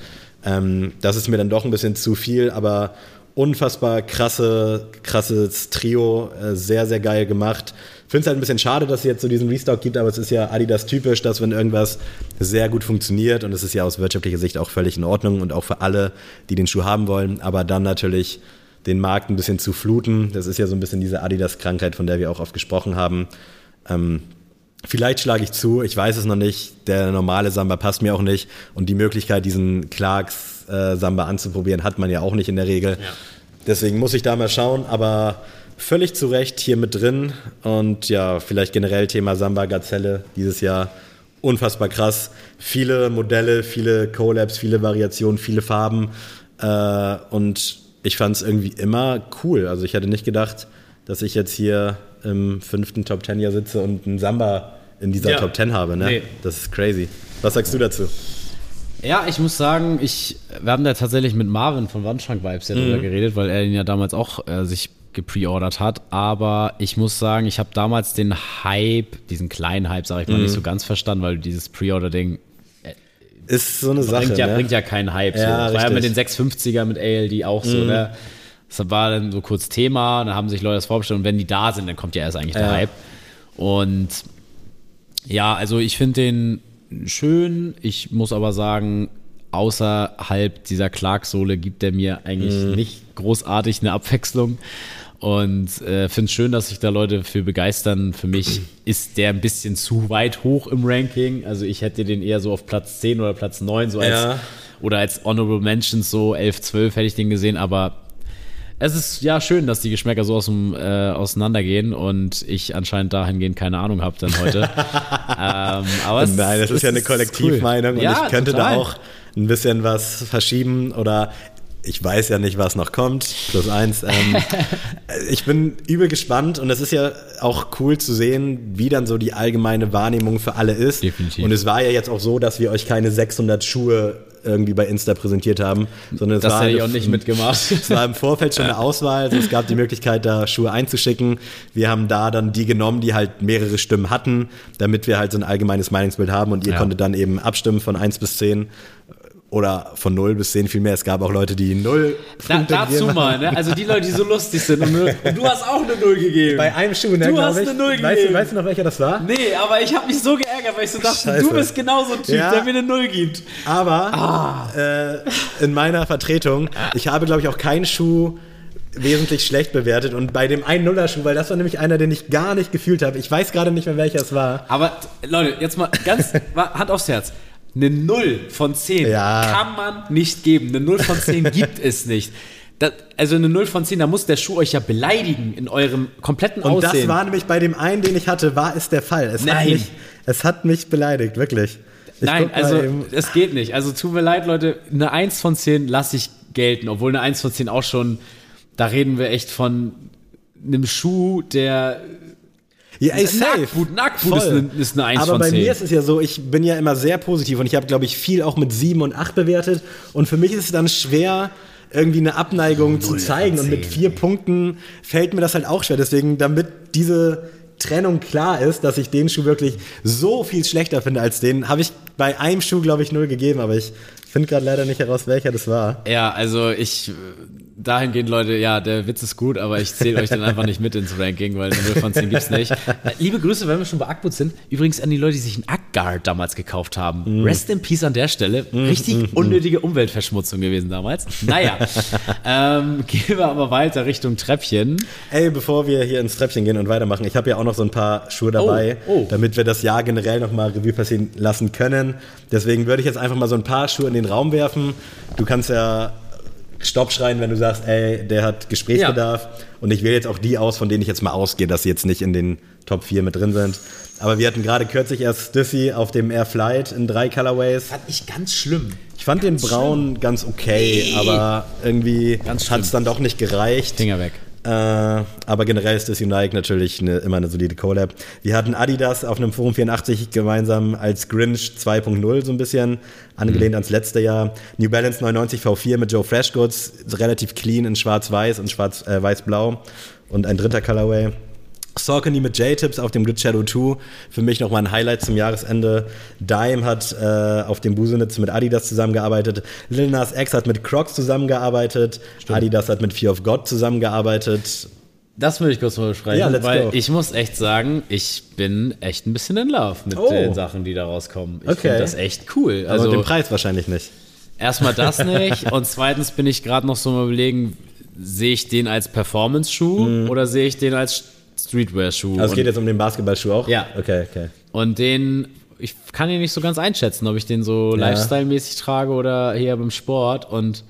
ähm, das ist mir dann doch ein bisschen zu viel, aber unfassbar krasse, krasses Trio, äh, sehr, sehr geil gemacht finde es halt ein bisschen schade, dass es jetzt so diesen Restock gibt, aber es ist ja Adidas typisch, dass wenn irgendwas sehr gut funktioniert und es ist ja aus wirtschaftlicher Sicht auch völlig in Ordnung und auch für alle, die den Schuh haben wollen, aber dann natürlich den Markt ein bisschen zu fluten. Das ist ja so ein bisschen diese Adidas-Krankheit, von der wir auch oft gesprochen haben. Ähm, vielleicht schlage ich zu, ich weiß es noch nicht. Der normale Samba passt mir auch nicht und die Möglichkeit, diesen Clarks äh, Samba anzuprobieren, hat man ja auch nicht in der Regel. Ja. Deswegen muss ich da mal schauen, aber völlig zu Recht hier mit drin. Und ja, vielleicht generell Thema Samba Gazelle dieses Jahr unfassbar krass. Viele Modelle, viele Collabs, viele Variationen, viele Farben. Äh, und ich fand es irgendwie immer cool. Also ich hätte nicht gedacht, dass ich jetzt hier im fünften Top Ten Jahr sitze und einen Samba in dieser ja. Top Ten habe. Ne? Nee. Das ist crazy. Was sagst du dazu? Ja, ich muss sagen, ich, wir haben da tatsächlich mit Marvin von Wandschrank Vibes ja mhm. drüber geredet, weil er ihn ja damals auch äh, sich gepreordert hat. Aber ich muss sagen, ich habe damals den Hype, diesen kleinen Hype, sage ich mal, mhm. nicht so ganz verstanden, weil dieses Pre-Order-Ding äh, ist so eine Sache. Bringt ja, ne? bringt ja keinen Hype. Ja, so. Das war ja mit den 650er mit ALD auch so, mhm. ne? Das war dann so kurz Thema, dann haben sich Leute das vorgestellt und wenn die da sind, dann kommt ja erst eigentlich der Hype. Und ja, also ich finde den schön. Ich muss aber sagen, außerhalb dieser Clark-Sohle gibt er mir eigentlich mhm. nicht großartig eine Abwechslung. Und äh, finde es schön, dass sich da Leute für begeistern. Für mich ist der ein bisschen zu weit hoch im Ranking. Also ich hätte den eher so auf Platz 10 oder Platz 9 so als ja. oder als Honorable Mentions so 11, 12 hätte ich den gesehen, aber es ist ja schön, dass die Geschmäcker so aus dem, äh, auseinandergehen und ich anscheinend dahingehend keine Ahnung habe dann heute. ähm, aber Nein, das ist, ist ja eine Kollektivmeinung cool. und ja, ich könnte total. da auch ein bisschen was verschieben oder ich weiß ja nicht, was noch kommt. Plus eins. Ähm, ich bin übel gespannt und es ist ja auch cool zu sehen, wie dann so die allgemeine Wahrnehmung für alle ist. Definitiv. Und es war ja jetzt auch so, dass wir euch keine 600 Schuhe irgendwie bei Insta präsentiert haben, sondern es das war hätte ich auch nicht mitgemacht. Es war im Vorfeld schon eine Auswahl, also es gab die Möglichkeit, da Schuhe einzuschicken. Wir haben da dann die genommen, die halt mehrere Stimmen hatten, damit wir halt so ein allgemeines Meinungsbild haben und ihr ja. konntet dann eben abstimmen von 1 bis 10 oder von 0 bis 10 viel mehr. Es gab auch Leute, die 0 Da, Dazu mal, ne? also die Leute, die so lustig sind. Und, und, du hast auch eine 0 gegeben. Bei einem Schuh, ne, Du hast ich. eine 0 gegeben. Weißt du, weißt du noch, welcher das war? Nee, aber ich habe mich so geärgert, weil ich so dachte, Scheiße. du bist genauso ein Typ, ja, der mir eine 0 gibt. Aber ah. äh, in meiner Vertretung, ich habe, glaube ich, auch keinen Schuh wesentlich schlecht bewertet. Und bei dem 1-0er-Schuh, weil das war nämlich einer, den ich gar nicht gefühlt habe. Ich weiß gerade nicht mehr, welcher es war. Aber Leute, jetzt mal ganz Hand aufs Herz. Eine 0 von 10 ja. kann man nicht geben. Eine 0 von 10 gibt es nicht. Das, also eine 0 von 10, da muss der Schuh euch ja beleidigen in eurem kompletten Und Aussehen. Und das war nämlich bei dem einen, den ich hatte, war es der Fall. Es Nein. Hat mich, es hat mich beleidigt, wirklich. Ich Nein, also es geht nicht. Also tut mir leid, Leute, eine 1 von 10 lasse ich gelten, obwohl eine 1 von 10 auch schon, da reden wir echt von einem Schuh, der ja, ey, safe. Nacktboot, Nacktboot ist eine, ist eine 1 Aber von 10. bei mir ist es ja so, ich bin ja immer sehr positiv und ich habe, glaube ich, viel auch mit 7 und 8 bewertet. Und für mich ist es dann schwer, irgendwie eine Abneigung zu zeigen. Und mit vier Punkten fällt mir das halt auch schwer. Deswegen, damit diese Trennung klar ist, dass ich den Schuh wirklich so viel schlechter finde als den, habe ich bei einem Schuh, glaube ich, null gegeben, aber ich finde gerade leider nicht heraus, welcher das war. Ja, also ich dahingehend, Leute, ja, der Witz ist gut, aber ich zähle euch dann einfach nicht mit ins Ranking, weil 0 von 10 gibt's nicht. Liebe Grüße, wenn wir schon bei Ackboot sind. Übrigens an die Leute, die sich einen Ackguard damals gekauft haben. Mm. Rest in Peace an der Stelle. Mm, Richtig mm, unnötige Umweltverschmutzung gewesen damals. Naja, ähm, gehen wir aber weiter Richtung Treppchen. Ey, bevor wir hier ins Treppchen gehen und weitermachen, ich habe ja auch noch so ein paar Schuhe dabei, oh, oh. damit wir das Jahr generell nochmal Revue passieren lassen können. Deswegen würde ich jetzt einfach mal so ein paar Schuhe in den Raum werfen. Du kannst ja Stopp schreien, wenn du sagst, ey, der hat Gesprächsbedarf. Ja. Und ich wähle jetzt auch die aus, von denen ich jetzt mal ausgehe, dass sie jetzt nicht in den Top 4 mit drin sind. Aber wir hatten gerade kürzlich erst Stiffy auf dem Air Flight in drei Colorways. Fand ich ganz schlimm. Ich fand ganz den Braun schlimm. ganz okay, nee. aber irgendwie hat es dann doch nicht gereicht. Finger weg. Äh, aber generell ist das Unike natürlich eine, immer eine solide Collab. Wir hatten Adidas auf einem Forum 84 gemeinsam als Grinch 2.0 so ein bisschen, angelehnt mhm. ans letzte Jahr. New Balance 99 V4 mit Joe Freshgoods, relativ clean in schwarz-weiß und schwarz-weiß-blau äh, und ein dritter Colorway. Saucony mit J-Tips auf dem Grid Shadow 2, für mich nochmal ein Highlight zum Jahresende. Dime hat äh, auf dem Busenitz mit Adidas zusammengearbeitet. Lil Nas X hat mit Crocs zusammengearbeitet. Stimmt. Adidas hat mit Fear of God zusammengearbeitet. Das würde ich kurz mal besprechen, ja, weil go. ich muss echt sagen, ich bin echt ein bisschen in Love mit oh. den Sachen, die da rauskommen. Ich okay. finde das echt cool. Also Aber den Preis wahrscheinlich nicht. Erstmal das nicht und zweitens bin ich gerade noch so mal überlegen, sehe ich den als Performance-Schuh mm. oder sehe ich den als Streetwear-Schuh. Also es geht jetzt um den Basketballschuh auch? Ja. Okay, okay. Und den, ich kann ihn nicht so ganz einschätzen, ob ich den so ja. Lifestyle-mäßig trage oder eher beim Sport. Und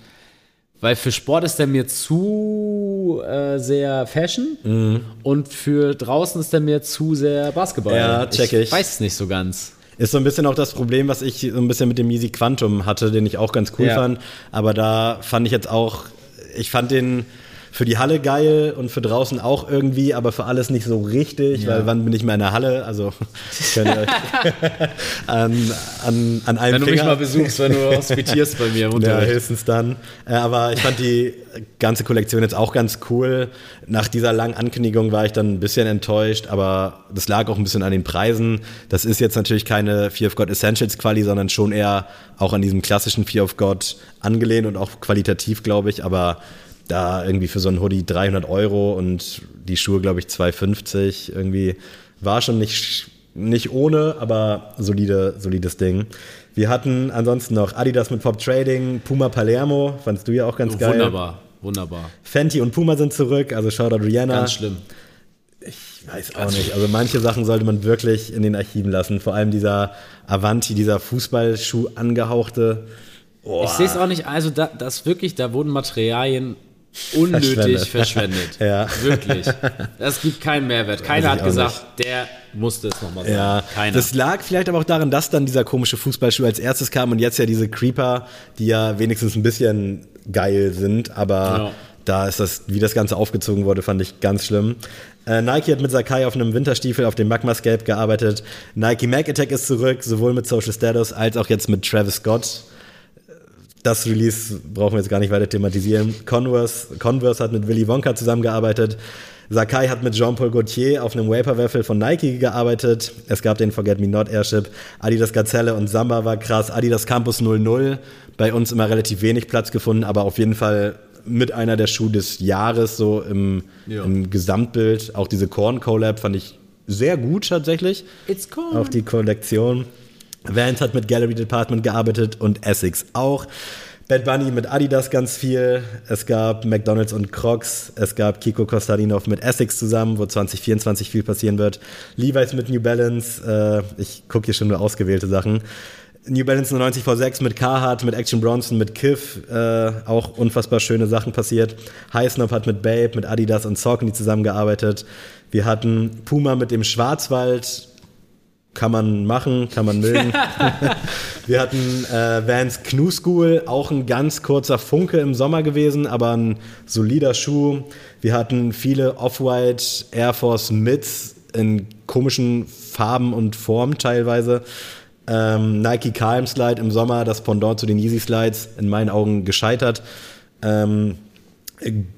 weil für Sport ist der mir zu äh, sehr Fashion mhm. und für draußen ist der mir zu sehr Basketball. Ja, check ich. Ich weiß es nicht so ganz. Ist so ein bisschen auch das Problem, was ich so ein bisschen mit dem Yeezy Quantum hatte, den ich auch ganz cool ja. fand. Aber da fand ich jetzt auch, ich fand den für die Halle geil und für draußen auch irgendwie, aber für alles nicht so richtig, ja. weil wann bin ich mehr in der Halle? Also könnt ihr euch an, an, an einem Wenn du Finger. mich mal besuchst, wenn du hospitierst bei mir. Ja, höchstens dann. Äh, aber ich fand die ganze Kollektion jetzt auch ganz cool. Nach dieser langen Ankündigung war ich dann ein bisschen enttäuscht, aber das lag auch ein bisschen an den Preisen. Das ist jetzt natürlich keine Fear of God Essentials Quali, sondern schon eher auch an diesem klassischen Fear of God angelehnt und auch qualitativ, glaube ich, aber da irgendwie für so ein Hoodie 300 Euro und die Schuhe, glaube ich, 250 irgendwie. War schon nicht, nicht ohne, aber solide, solides Ding. Wir hatten ansonsten noch Adidas mit Pop Trading, Puma Palermo, fandest du ja auch ganz oh, geil. Wunderbar, wunderbar. Fenty und Puma sind zurück, also Shoutout Rihanna. Ganz schlimm. Ich weiß auch nicht. Also manche Sachen sollte man wirklich in den Archiven lassen. Vor allem dieser Avanti, dieser Fußballschuh angehauchte. Oh. Ich sehe es auch nicht. Also da, das wirklich, da wurden Materialien unnötig verschwendet. verschwendet. ja. Wirklich. Das gibt keinen Mehrwert. Keiner hat gesagt, nicht. der musste es nochmal sagen. Ja. Keiner. Das lag vielleicht aber auch daran, dass dann dieser komische Fußballschuh als erstes kam und jetzt ja diese Creeper, die ja wenigstens ein bisschen geil sind, aber ja. da ist das, wie das Ganze aufgezogen wurde, fand ich ganz schlimm. Äh, Nike hat mit Sakai auf einem Winterstiefel auf dem Magmascape gearbeitet. Nike Mag Attack ist zurück, sowohl mit Social Status als auch jetzt mit Travis Scott das Release brauchen wir jetzt gar nicht weiter thematisieren. Converse, Converse hat mit Willy Wonka zusammengearbeitet. Sakai hat mit Jean-Paul Gaultier auf einem Vaporwaffle von Nike gearbeitet. Es gab den Forget Me Not Airship. Adidas Gazelle und Samba war krass. Adidas Campus 00. Bei uns immer relativ wenig Platz gefunden, aber auf jeden Fall mit einer der Schuhe des Jahres so im, ja. im Gesamtbild. Auch diese Korn Collab fand ich sehr gut tatsächlich. It's corn. Auch die Kollektion. Vans hat mit Gallery Department gearbeitet und Essex auch. Bad Bunny mit Adidas ganz viel. Es gab McDonalds und Crocs. Es gab Kiko Kostadinov mit Essex zusammen, wo 2024 viel passieren wird. Levi's mit New Balance. Äh, ich gucke hier schon nur ausgewählte Sachen. New Balance 90 V6 mit Carhartt, mit Action Bronson, mit Kiff, äh, auch unfassbar schöne Sachen passiert. Highsnob hat mit Babe, mit Adidas und Saucony zusammengearbeitet. Wir hatten Puma mit dem Schwarzwald, kann man machen, kann man mögen. wir hatten äh, Vans Knu School, auch ein ganz kurzer Funke im Sommer gewesen, aber ein solider Schuh. Wir hatten viele Off-White Air Force Mids in komischen Farben und Formen teilweise. Ähm, Nike Calm Slide im Sommer, das Pendant zu den Yeezy Slides, in meinen Augen gescheitert. Ähm,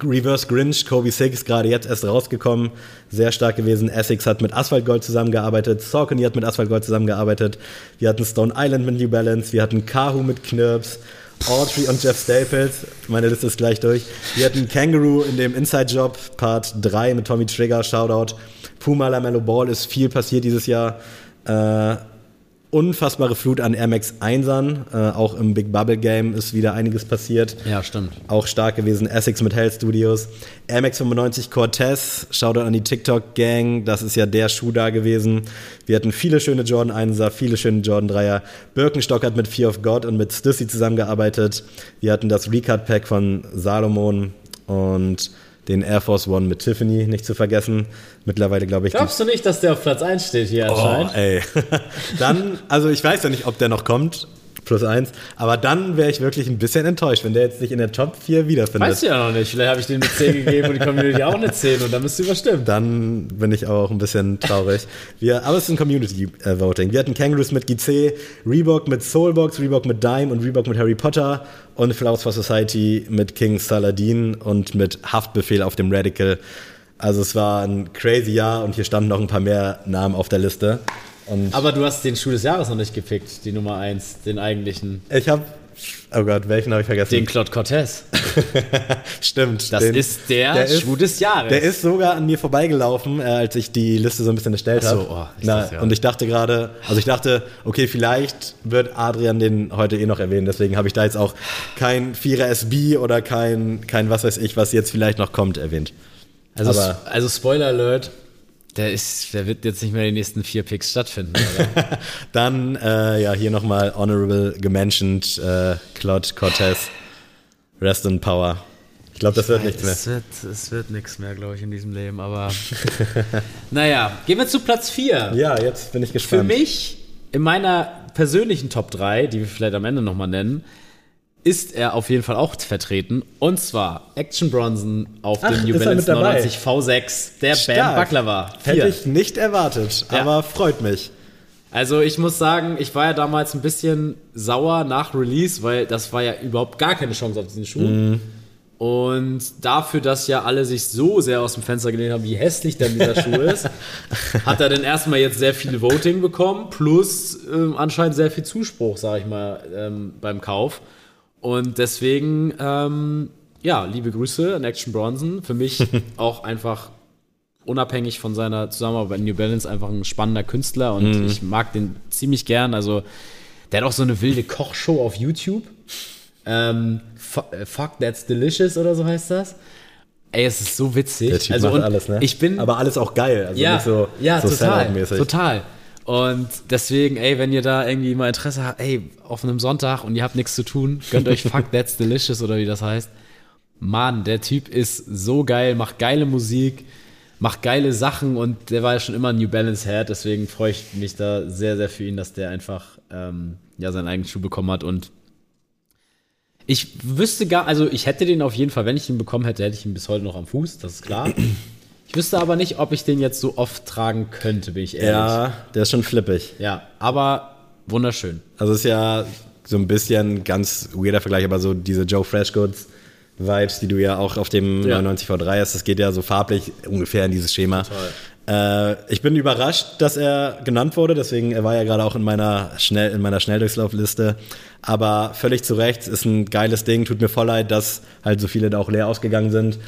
Reverse Grinch, Kobe Six, gerade jetzt erst rausgekommen, sehr stark gewesen. Essex hat mit Asphalt Gold zusammengearbeitet, Saucony hat mit Asphalt Gold zusammengearbeitet. Wir hatten Stone Island mit New Balance, wir hatten Kahu mit Knirps, Audrey und Jeff Staples. Meine Liste ist gleich durch. Wir hatten Kangaroo in dem Inside Job, Part 3 mit Tommy Trigger, Shoutout. Puma Lamello Ball ist viel passiert dieses Jahr. Äh, unfassbare Flut an Air Max 1ern. Äh, auch im Big Bubble Game ist wieder einiges passiert. Ja, stimmt. Auch stark gewesen. Essex mit Hell Studios. Air Max 95 Cortez. Shoutout an die TikTok Gang. Das ist ja der Schuh da gewesen. Wir hatten viele schöne Jordan 1er, viele schöne Jordan 3er. Birkenstock hat mit Fear of God und mit Stussy zusammengearbeitet. Wir hatten das Recut Pack von Salomon und den Air Force One mit Tiffany nicht zu vergessen. Mittlerweile glaube ich. Glaubst du nicht, dass der auf Platz 1 steht hier anscheinend? Oh, ey. dann, also ich weiß ja nicht, ob der noch kommt plus eins. Aber dann wäre ich wirklich ein bisschen enttäuscht, wenn der jetzt nicht in der Top 4 wiederfindet. Weißt du ja noch nicht. Vielleicht habe ich den eine 10 gegeben und die Community auch eine 10 und dann bist du überstimmt. Dann bin ich auch ein bisschen traurig. Wir, aber es ist ein Community-Voting. Wir hatten Kangaroos mit GC, Reebok mit Soulbox, Reebok mit Dime und Reebok mit Harry Potter und Flowers for Society mit King Saladin und mit Haftbefehl auf dem Radical. Also es war ein crazy Jahr und hier standen noch ein paar mehr Namen auf der Liste. Und Aber du hast den Schuh des Jahres noch nicht gepickt, die Nummer 1, den eigentlichen. Ich habe Oh Gott, welchen habe ich vergessen? Den Claude Cortez. Stimmt. Das den, ist der, der Schuh ist, des Jahres. Der ist sogar an mir vorbeigelaufen, äh, als ich die Liste so ein bisschen erstellt habe. So, oh, ja. Und ich dachte gerade, also ich dachte, okay, vielleicht wird Adrian den heute eh noch erwähnen. Deswegen habe ich da jetzt auch kein Vierer SB oder kein, kein was weiß ich, was jetzt vielleicht noch kommt, erwähnt. Also, also Spoiler Alert, der, ist, der wird jetzt nicht mehr die nächsten vier Picks stattfinden. Dann, äh, ja, hier nochmal honorable gementioned äh, Claude Cortez. Rest in Power. Ich glaube, das wird nichts mehr. Es wird, es wird nichts mehr, glaube ich, in diesem Leben. Aber naja, gehen wir zu Platz 4. Ja, jetzt bin ich gespannt. Für mich, in meiner persönlichen Top 3, die wir vielleicht am Ende nochmal nennen, ist er auf jeden Fall auch vertreten. Und zwar Action Bronson auf Ach, dem New Balance 99 V6, der Stark. Bam Baklava. Hätte ich nicht erwartet, ja. aber freut mich. Also ich muss sagen, ich war ja damals ein bisschen sauer nach Release, weil das war ja überhaupt gar keine Chance auf diesen Schuh. Mm. Und dafür, dass ja alle sich so sehr aus dem Fenster gelehnt haben, wie hässlich denn dieser Schuh ist, hat er dann erstmal jetzt sehr viel Voting bekommen, plus ähm, anscheinend sehr viel Zuspruch, sag ich mal, ähm, beim Kauf. Und deswegen, ähm, ja, liebe Grüße an Action Bronson. Für mich auch einfach unabhängig von seiner Zusammenarbeit bei New Balance einfach ein spannender Künstler und mhm. ich mag den ziemlich gern. Also, der hat auch so eine wilde Kochshow auf YouTube. Ähm, äh, Fuck, That's Delicious oder so heißt das. Ey, es ist so witzig. Der typ also macht alles, ne? Ich bin, aber alles auch geil. Also ja, nicht so, ja, so total, total. Und deswegen, ey, wenn ihr da irgendwie mal Interesse habt, ey, auf einem Sonntag und ihr habt nichts zu tun, gönnt euch Fuck That's Delicious oder wie das heißt. Mann, der Typ ist so geil, macht geile Musik, macht geile Sachen und der war ja schon immer ein New Balance Head, deswegen freue ich mich da sehr, sehr für ihn, dass der einfach ähm, ja seinen eigenen Schuh bekommen hat und ich wüsste gar, also ich hätte den auf jeden Fall, wenn ich ihn bekommen hätte, hätte ich ihn bis heute noch am Fuß, das ist klar. Ich wüsste aber nicht, ob ich den jetzt so oft tragen könnte, bin ich ehrlich. Ja, der ist schon flippig. Ja, aber wunderschön. Also ist ja so ein bisschen ganz weirder Vergleich, aber so diese Joe Freshgoods Vibes, die du ja auch auf dem ja. 99 V3 hast, das geht ja so farblich ungefähr in dieses Schema. Äh, ich bin überrascht, dass er genannt wurde, deswegen er war ja gerade auch in meiner schnell in meiner Schnelldurchlaufliste. Aber völlig zu Recht ist ein geiles Ding. Tut mir voll leid, dass halt so viele da auch leer ausgegangen sind.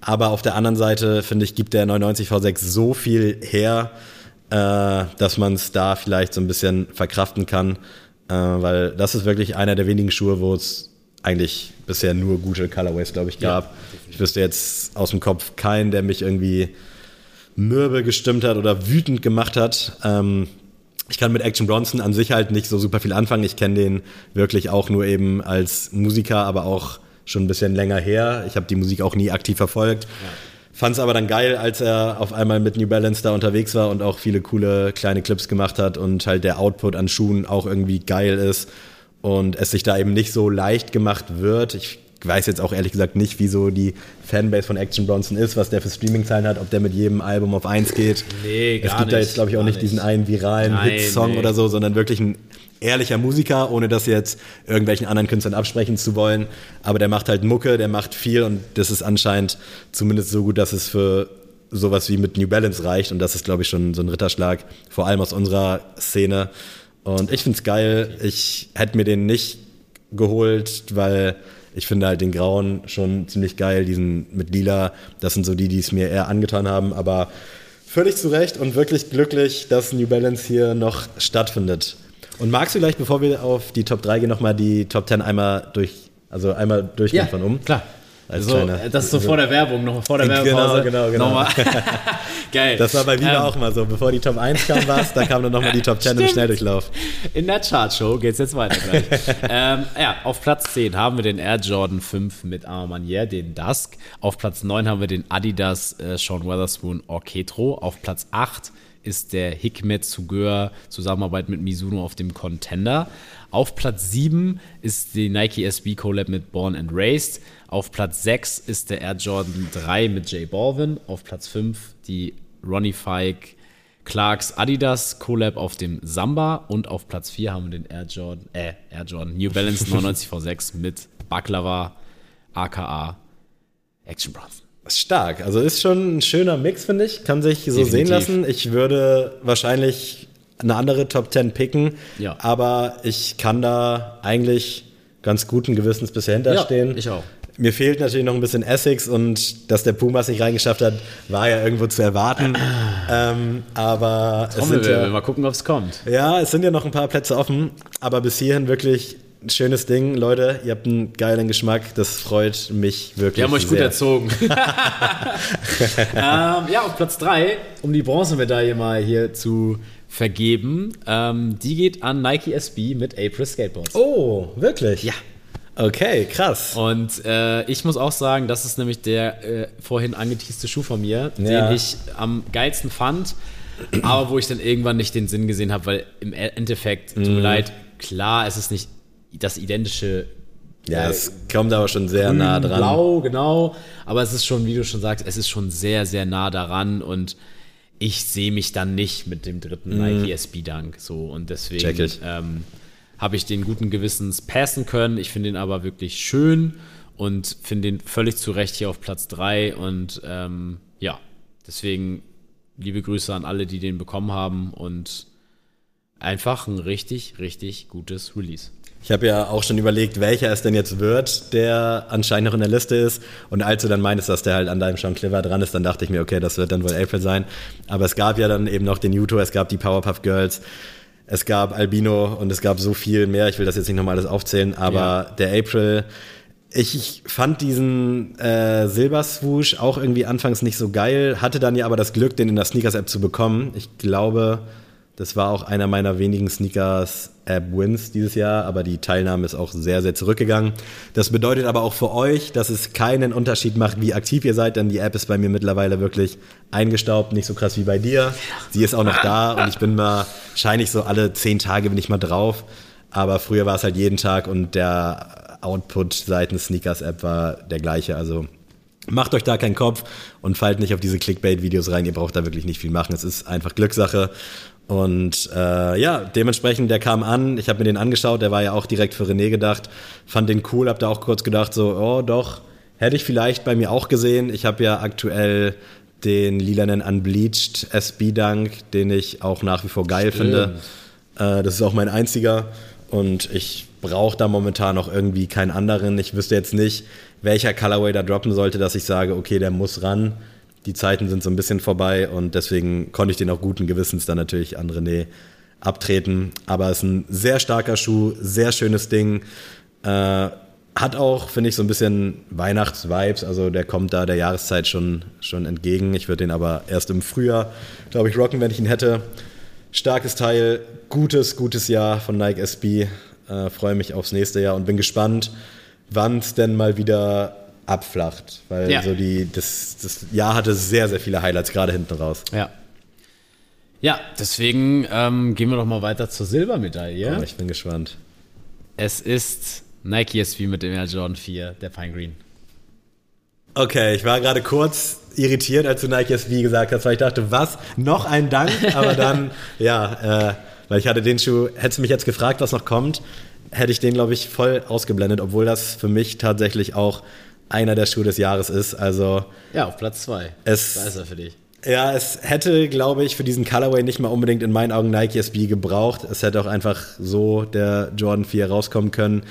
Aber auf der anderen Seite, finde ich, gibt der 99 V6 so viel her, äh, dass man es da vielleicht so ein bisschen verkraften kann. Äh, weil das ist wirklich einer der wenigen Schuhe, wo es eigentlich bisher nur gute Colorways, glaube ich, gab. Ja, ich wüsste jetzt aus dem Kopf keinen, der mich irgendwie mürbe gestimmt hat oder wütend gemacht hat. Ähm, ich kann mit Action Bronson an sich halt nicht so super viel anfangen. Ich kenne den wirklich auch nur eben als Musiker, aber auch schon ein bisschen länger her. Ich habe die Musik auch nie aktiv verfolgt. Ja. Fand es aber dann geil, als er auf einmal mit New Balance da unterwegs war und auch viele coole kleine Clips gemacht hat und halt der Output an Schuhen auch irgendwie geil ist und es sich da eben nicht so leicht gemacht wird. Ich weiß jetzt auch ehrlich gesagt nicht, wieso die Fanbase von Action Bronson ist, was der für Streaming-Zahlen hat, ob der mit jedem Album auf eins geht. Nee, gar Es gibt nicht, da jetzt, glaube ich, auch nicht, nicht, diesen einen viralen Hit-Song nee. oder so, sondern wirklich ein ehrlicher Musiker, ohne das jetzt irgendwelchen anderen Künstlern absprechen zu wollen. Aber der macht halt Mucke, der macht viel und das ist anscheinend zumindest so gut, dass es für sowas wie mit New Balance reicht. Und das ist, glaube ich, schon so ein Ritterschlag, vor allem aus unserer Szene. Und ich finde es geil. Ich hätte mir den nicht geholt, weil ich finde halt den grauen schon ziemlich geil, diesen mit lila. Das sind so die, die es mir eher angetan haben. Aber völlig zu Recht und wirklich glücklich, dass New Balance hier noch stattfindet. Und magst du vielleicht, bevor wir auf die Top 3 gehen, nochmal die Top 10 einmal durch, also einmal durchgehen ja, von um? Klar. Also, kleiner, das ist so vor der Werbung, noch vor der genau, Werbepause. Genau, genau, genau. Geil. Das war bei Viva ähm, auch mal so. Bevor die Top 1 kam, was, da kam dann nochmal die Top 10 im Schnelldurchlauf. In der Chartshow geht es jetzt weiter gleich. ähm, ja, auf Platz 10 haben wir den Air Jordan 5 mit Armanier, den Dusk. Auf Platz 9 haben wir den Adidas äh, Sean Weatherspoon Orchestro. Auf Platz 8 ist der Hikmet Sugeur Zusammenarbeit mit Mizuno auf dem Contender. Auf Platz 7 ist die Nike SB Collab mit Born and Raised. Auf Platz 6 ist der Air Jordan 3 mit J Balvin. Auf Platz 5 die Ronnie Fike Clarks Adidas Collab auf dem Samba. Und auf Platz 4 haben wir den Air Jordan, äh, Air Jordan New Balance 99 V6 mit Baklava aka Action Bronze. Stark. Also ist schon ein schöner Mix, finde ich. Kann sich so Definitiv. sehen lassen. Ich würde wahrscheinlich eine andere Top 10 picken. Ja. Aber ich kann da eigentlich ganz guten Gewissens bisher hinterstehen. Ja, ich auch. Mir fehlt natürlich noch ein bisschen Essex und dass der Pumas nicht reingeschafft hat, war ja irgendwo zu erwarten. ähm, aber es sind ja, mal gucken, ob es kommt. Ja, es sind ja noch ein paar Plätze offen, aber bis hierhin wirklich schönes Ding, Leute. Ihr habt einen geilen Geschmack. Das freut mich wirklich. Wir haben euch sehr. gut erzogen. ähm, ja, auf Platz 3, um die Bronzemedaille mal hier zu vergeben. Ähm, die geht an Nike SB mit April Skateboards. Oh, wirklich? Ja. Okay, krass. Und äh, ich muss auch sagen, das ist nämlich der äh, vorhin angeteaste Schuh von mir, ja. den ich am geilsten fand, aber wo ich dann irgendwann nicht den Sinn gesehen habe, weil im e- Endeffekt, tut mir mhm. leid, klar, es ist nicht das identische. Ja, äh, es kommt aber schon sehr grün, nah dran. Blau, genau. Aber es ist schon, wie du schon sagst, es ist schon sehr, sehr nah daran und ich sehe mich dann nicht mit dem dritten mhm. Nike SB Dunk so und deswegen ähm, habe ich den guten Gewissens passen können. Ich finde ihn aber wirklich schön und finde ihn völlig zu Recht hier auf Platz 3 und ähm, ja, deswegen liebe Grüße an alle, die den bekommen haben und einfach ein richtig, richtig gutes Release. Ich habe ja auch schon überlegt, welcher es denn jetzt wird, der anscheinend noch in der Liste ist. Und als du dann meintest, dass der halt an deinem Sean Cliver dran ist, dann dachte ich mir, okay, das wird dann wohl April sein. Aber es gab ja dann eben noch den Yuto, es gab die Powerpuff Girls, es gab Albino und es gab so viel mehr. Ich will das jetzt nicht nochmal alles aufzählen, aber ja. der April, ich, ich fand diesen äh, Silberswoosh auch irgendwie anfangs nicht so geil, hatte dann ja aber das Glück, den in der Sneakers-App zu bekommen. Ich glaube, das war auch einer meiner wenigen Sneakers-App-Wins dieses Jahr, aber die Teilnahme ist auch sehr, sehr zurückgegangen. Das bedeutet aber auch für euch, dass es keinen Unterschied macht, wie aktiv ihr seid, denn die App ist bei mir mittlerweile wirklich eingestaubt, nicht so krass wie bei dir. Sie ist auch noch da und ich bin mal, wahrscheinlich so alle zehn Tage bin ich mal drauf, aber früher war es halt jeden Tag und der Output seitens Sneakers-App war der gleiche, also Macht euch da keinen Kopf und fallt nicht auf diese Clickbait-Videos rein. Ihr braucht da wirklich nicht viel machen. Es ist einfach Glückssache. Und äh, ja, dementsprechend, der kam an, ich habe mir den angeschaut, der war ja auch direkt für René gedacht, fand den cool, hab da auch kurz gedacht, so, oh doch, hätte ich vielleicht bei mir auch gesehen. Ich habe ja aktuell den lilanen Unbleached SB Dunk, den ich auch nach wie vor geil Stimmt. finde. Äh, das ist auch mein einziger und ich brauche da momentan noch irgendwie keinen anderen. Ich wüsste jetzt nicht, welcher Colorway da droppen sollte, dass ich sage, okay, der muss ran die Zeiten sind so ein bisschen vorbei und deswegen konnte ich den auch guten Gewissens dann natürlich an René abtreten. Aber es ist ein sehr starker Schuh, sehr schönes Ding. Äh, hat auch, finde ich, so ein bisschen Weihnachtsvibes. Also der kommt da der Jahreszeit schon, schon entgegen. Ich würde den aber erst im Frühjahr, glaube ich, rocken, wenn ich ihn hätte. Starkes Teil, gutes, gutes Jahr von Nike SB. Äh, Freue mich aufs nächste Jahr und bin gespannt, wann es denn mal wieder abflacht, weil ja. so die, das, das Jahr hatte sehr, sehr viele Highlights, gerade hinten raus. Ja. Ja, deswegen ähm, gehen wir doch mal weiter zur Silbermedaille. Oh, ich bin gespannt. Es ist Nike SV mit dem Air Jordan 4, der Pine Green. Okay, ich war gerade kurz irritiert, als du Nike SV gesagt hast, weil ich dachte, was? Noch ein Dank? Aber dann, ja, äh, weil ich hatte den Schuh, hättest du mich jetzt gefragt, was noch kommt, hätte ich den, glaube ich, voll ausgeblendet, obwohl das für mich tatsächlich auch einer der Schuhe des Jahres ist. Also ja, auf Platz zwei. Es, da ist er für dich. Ja, es hätte, glaube ich, für diesen Colorway nicht mal unbedingt in meinen Augen Nike SB gebraucht. Es hätte auch einfach so der Jordan 4 rauskommen können.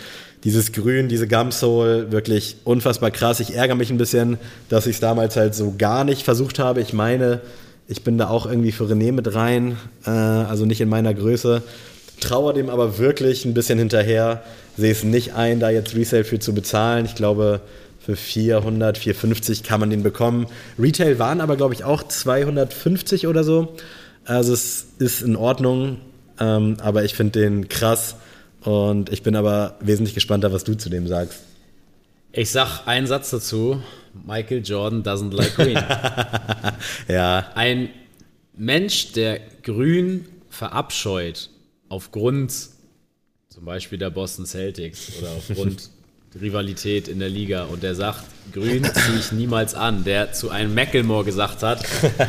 Dieses Grün, diese Gumsole, wirklich unfassbar krass. Ich ärgere mich ein bisschen, dass ich es damals halt so gar nicht versucht habe. Ich meine, ich bin da auch irgendwie für René mit rein, äh, also nicht in meiner Größe. Trauer dem aber wirklich ein bisschen hinterher. Sehe es nicht ein, da jetzt Resale für zu bezahlen. Ich glaube, für 400, 450 kann man den bekommen. Retail waren aber, glaube ich, auch 250 oder so. Also es ist in Ordnung, ähm, aber ich finde den krass und ich bin aber wesentlich gespannter, was du zu dem sagst. Ich sag einen Satz dazu. Michael Jordan doesn't like green. ja. Ein Mensch, der grün verabscheut, aufgrund zum Beispiel der Boston Celtics oder aufgrund Rivalität in der Liga und der sagt, grün ziehe ich niemals an, der zu einem Macklemore gesagt hat,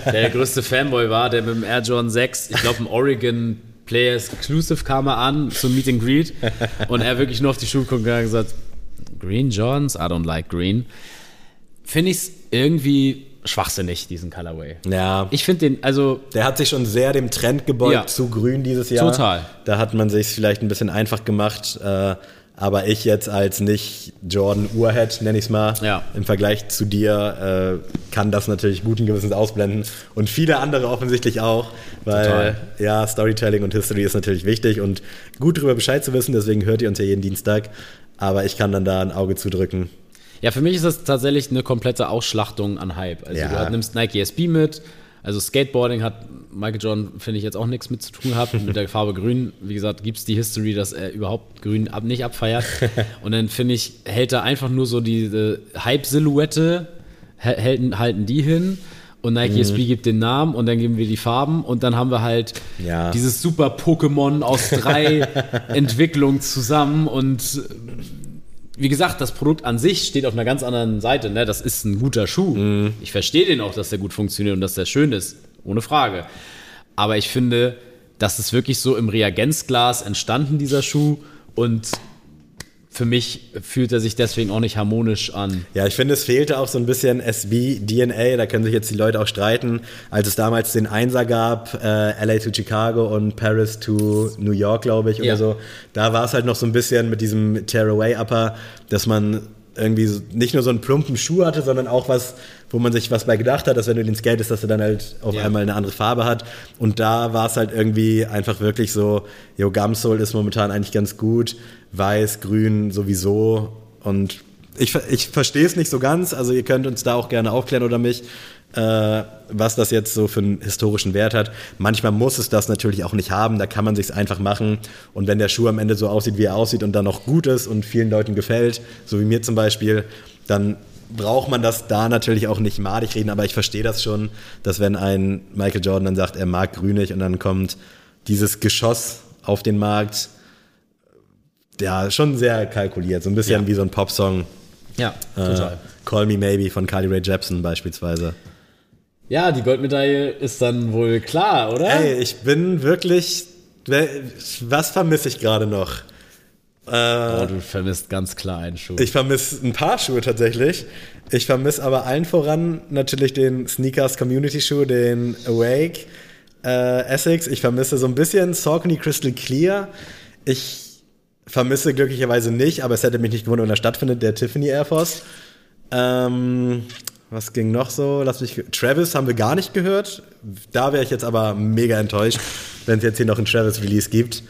der der größte Fanboy war, der mit dem Air Jordan 6, ich glaube im Oregon Players Exclusive kam er an zum Meet and Greet und er wirklich nur auf die Schuhe guckt und gesagt, Green Jordans, I don't like green. Finde ich es irgendwie schwachsinnig, diesen Colorway. Ja. Ich finde den, also. Der hat sich schon sehr dem Trend gebeugt ja. zu grün dieses Jahr. Total. Da hat man sich vielleicht ein bisschen einfach gemacht. Äh, aber ich jetzt als nicht Jordan Urhead, nenne ich es mal, ja. im Vergleich zu dir, äh, kann das natürlich guten Gewissens ausblenden. Und viele andere offensichtlich auch, weil Total. ja, Storytelling und History ist natürlich wichtig und gut darüber Bescheid zu wissen, deswegen hört ihr uns ja jeden Dienstag. Aber ich kann dann da ein Auge zudrücken. Ja, für mich ist das tatsächlich eine komplette Ausschlachtung an Hype. Also ja. du nimmst Nike SB mit, also Skateboarding hat Michael Jordan, finde ich, jetzt auch nichts mit zu tun gehabt. mit der Farbe Grün, wie gesagt, gibt es die History, dass er überhaupt Grün ab, nicht abfeiert. Und dann finde ich, hält er einfach nur so diese Hype-Silhouette, halten, halten die hin. Und Nike mhm. SB gibt den Namen und dann geben wir die Farben und dann haben wir halt ja. dieses super Pokémon aus drei Entwicklungen zusammen und wie gesagt, das Produkt an sich steht auf einer ganz anderen Seite. Ne? Das ist ein guter Schuh. Mhm. Ich verstehe den auch, dass der gut funktioniert und dass der schön ist. Ohne Frage. Aber ich finde, das ist wirklich so im Reagenzglas entstanden, dieser Schuh. Und für mich fühlt er sich deswegen auch nicht harmonisch an. Ja, ich finde, es fehlte auch so ein bisschen SB-DNA, da können sich jetzt die Leute auch streiten. Als es damals den Einser gab, äh, LA to Chicago und Paris to New York, glaube ich, oder ja. so, da war es halt noch so ein bisschen mit diesem Tearaway-Upper, dass man irgendwie nicht nur so einen plumpen Schuh hatte, sondern auch was, wo man sich was bei gedacht hat, dass wenn du den skatest, dass er dann halt auf ja. einmal eine andere Farbe hat. Und da war es halt irgendwie einfach wirklich so, Jo, Gumsole ist momentan eigentlich ganz gut weiß, grün sowieso. Und ich, ich verstehe es nicht so ganz. Also ihr könnt uns da auch gerne aufklären oder mich, äh, was das jetzt so für einen historischen Wert hat. Manchmal muss es das natürlich auch nicht haben. Da kann man sich einfach machen. Und wenn der Schuh am Ende so aussieht, wie er aussieht und dann noch gut ist und vielen Leuten gefällt, so wie mir zum Beispiel, dann braucht man das da natürlich auch nicht madig reden. Aber ich verstehe das schon, dass wenn ein Michael Jordan dann sagt, er mag grünig und dann kommt dieses Geschoss auf den Markt, ja, schon sehr kalkuliert. So ein bisschen ja. wie so ein Popsong. Ja, äh, total. Call Me Maybe von Carly Rae Jepsen beispielsweise. Ja, die Goldmedaille ist dann wohl klar, oder? Ey, ich bin wirklich. Was vermisse ich gerade noch? Äh, oh, du vermisst ganz klar einen Schuh. Ich vermisse ein paar Schuhe tatsächlich. Ich vermisse aber allen voran natürlich den Sneakers Community Schuh, den Awake äh, Essex. Ich vermisse so ein bisschen Saucony Crystal Clear. Ich vermisse glücklicherweise nicht, aber es hätte mich nicht gewundert, wenn er stattfindet, der Tiffany Air Force. Ähm, was ging noch so? Lass mich. Travis haben wir gar nicht gehört. Da wäre ich jetzt aber mega enttäuscht, wenn es jetzt hier noch ein Travis Release gibt.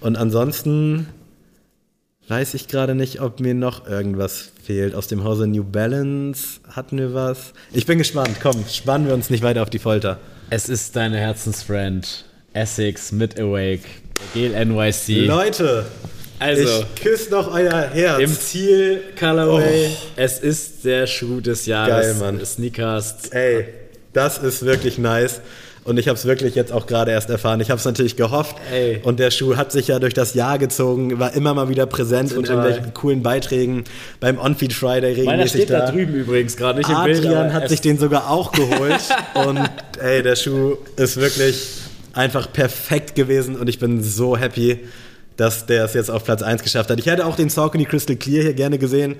Und ansonsten weiß ich gerade nicht, ob mir noch irgendwas fehlt. Aus dem Hause New Balance hatten wir was. Ich bin gespannt. Komm, spannen wir uns nicht weiter auf die Folter. Es ist deine Herzensfriend Essex mit Awake, Gel NYC. Leute, also, ich küsse noch euer Herz. Im Ziel Colorway. Oh. Es ist der Schuh des Jahres. Geil, Mann. Sneakers. Ey, das ist wirklich nice. Und ich habe es wirklich jetzt auch gerade erst erfahren. Ich habe es natürlich gehofft. Ey. Und der Schuh hat sich ja durch das Jahr gezogen, war immer mal wieder präsent Total. in irgendwelchen coolen Beiträgen beim On-Feed Friday regelmäßig. Meiner steht da, da drüben übrigens gerade nicht Adrian im Bild. Adrian hat sich den sogar auch geholt. und ey, der Schuh ist wirklich einfach perfekt gewesen und ich bin so happy, dass der es jetzt auf Platz 1 geschafft hat. Ich hätte auch den Saucony Crystal Clear hier gerne gesehen.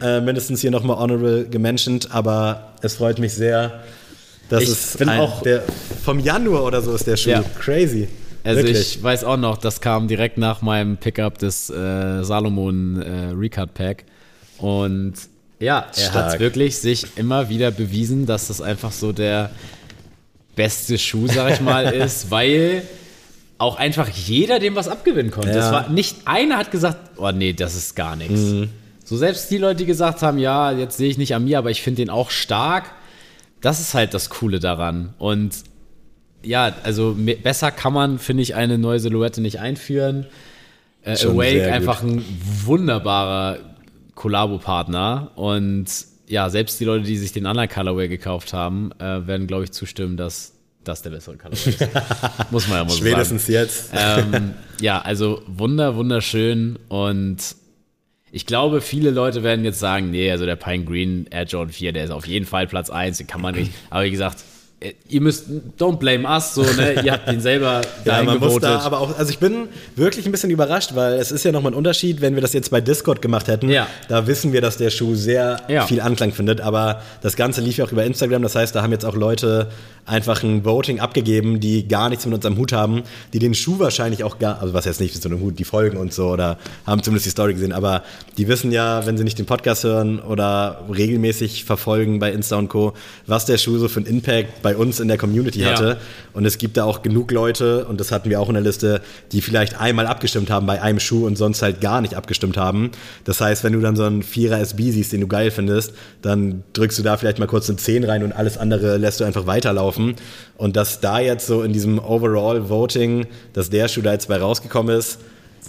Äh, mindestens hier nochmal honorable gementioned, aber es freut mich sehr, dass ich es ein, auch der vom Januar oder so ist der Schuh. Ja. Crazy. Also Wirklich. ich weiß auch noch, das kam direkt nach meinem Pickup des äh, Salomon äh, Recut Pack. Und ja, er hat wirklich sich immer wieder bewiesen, dass das einfach so der beste Schuh, sag ich mal, ist, weil auch einfach jeder dem was abgewinnen konnte. Ja. Es war nicht einer hat gesagt, oh nee, das ist gar nichts. Mhm. So selbst die Leute, die gesagt haben, ja, jetzt sehe ich nicht an mir, aber ich finde den auch stark. Das ist halt das Coole daran. Und ja, also besser kann man, finde ich, eine neue Silhouette nicht einführen. Äh, Awake einfach ein wunderbarer Kollabo-Partner und ja, selbst die Leute, die sich den anderen Colorway gekauft haben, äh, werden, glaube ich, zustimmen, dass das der bessere Colorway ist. Muss man ja mal so Spätestens sagen. jetzt. Ähm, ja, also wunder, wunderschön und ich glaube, viele Leute werden jetzt sagen, nee, also der Pine Green Air Jordan 4, der ist auf jeden Fall Platz 1, den kann man nicht. Aber wie gesagt, ihr müsst, don't blame us, so, ne? ihr habt den selber ja, man muss da aber auch, also ich bin wirklich ein bisschen überrascht, weil es ist ja nochmal ein Unterschied, wenn wir das jetzt bei Discord gemacht hätten, ja. da wissen wir, dass der Schuh sehr ja. viel Anklang findet, aber das Ganze lief ja auch über Instagram, das heißt, da haben jetzt auch Leute einfach ein Voting abgegeben, die gar nichts mit uns am Hut haben, die den Schuh wahrscheinlich auch gar, also was jetzt nicht mit so einem Hut, die folgen und so oder haben zumindest die Story gesehen, aber die wissen ja, wenn sie nicht den Podcast hören oder regelmäßig verfolgen bei Insta und Co., was der Schuh so für einen Impact bei uns in der Community ja. hatte. Und es gibt da auch genug Leute, und das hatten wir auch in der Liste, die vielleicht einmal abgestimmt haben bei einem Schuh und sonst halt gar nicht abgestimmt haben. Das heißt, wenn du dann so einen Vierer SB siehst, den du geil findest, dann drückst du da vielleicht mal kurz eine 10 rein und alles andere lässt du einfach weiterlaufen. Und dass da jetzt so in diesem Overall Voting, dass der Schuh da jetzt bei rausgekommen ist,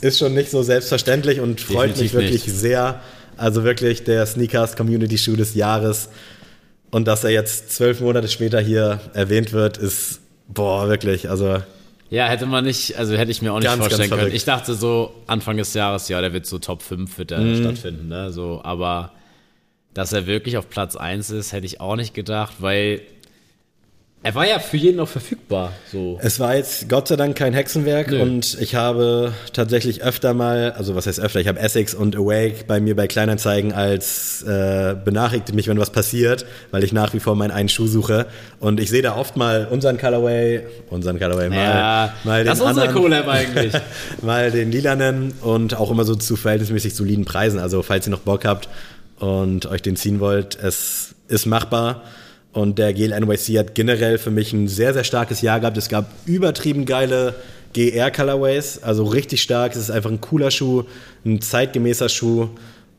ist schon nicht so selbstverständlich und freut Definitiv mich wirklich nicht. sehr. Also wirklich der Sneakers Community Shoe des Jahres. Und dass er jetzt zwölf Monate später hier erwähnt wird, ist, boah, wirklich, also. Ja, hätte man nicht, also hätte ich mir auch nicht ganz, vorstellen ganz können. Ich dachte so, Anfang des Jahres, ja, der wird so Top 5 wird der mhm. stattfinden, ne? So, aber dass er wirklich auf Platz 1 ist, hätte ich auch nicht gedacht, weil er war ja für jeden auch verfügbar. So. Es war jetzt Gott sei Dank kein Hexenwerk Nö. und ich habe tatsächlich öfter mal, also was heißt öfter, ich habe Essex und Awake bei mir bei Kleinanzeigen als äh, benachrichtigt mich, wenn was passiert, weil ich nach wie vor meinen einen Schuh suche und ich sehe da oft mal unseren Colorway, unseren Colorway mal, ja, mal den das ist unser Collab eigentlich. mal den lilanen und auch immer so zu verhältnismäßig soliden Preisen. Also falls ihr noch Bock habt und euch den ziehen wollt, es ist machbar. Und der GL NYC hat generell für mich ein sehr, sehr starkes Jahr gehabt. Es gab übertrieben geile GR Colorways, also richtig stark. Es ist einfach ein cooler Schuh, ein zeitgemäßer Schuh.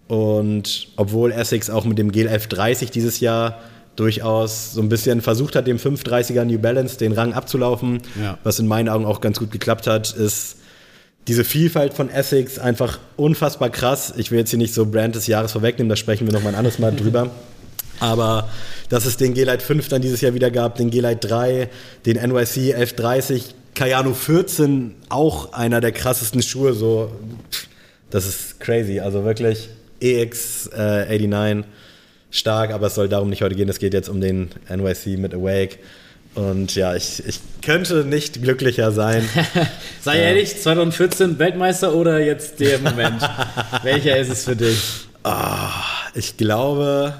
Und obwohl Essex auch mit dem GL F30 dieses Jahr durchaus so ein bisschen versucht hat, dem 530er New Balance den Rang abzulaufen, ja. was in meinen Augen auch ganz gut geklappt hat, ist diese Vielfalt von Essex einfach unfassbar krass. Ich will jetzt hier nicht so Brand des Jahres vorwegnehmen, da sprechen wir noch mal ein anderes Mal drüber. Aber dass es den G-Lite 5 dann dieses Jahr wieder gab, den G-Lite 3, den NYC 1130, Kayano 14, auch einer der krassesten Schuhe, so, das ist crazy. Also wirklich EX äh, 89 stark, aber es soll darum nicht heute gehen. Es geht jetzt um den NYC mit Awake. Und ja, ich, ich könnte nicht glücklicher sein. Sei äh, ehrlich, 2014 Weltmeister oder jetzt der Moment? Welcher ist es für dich? Oh, ich glaube,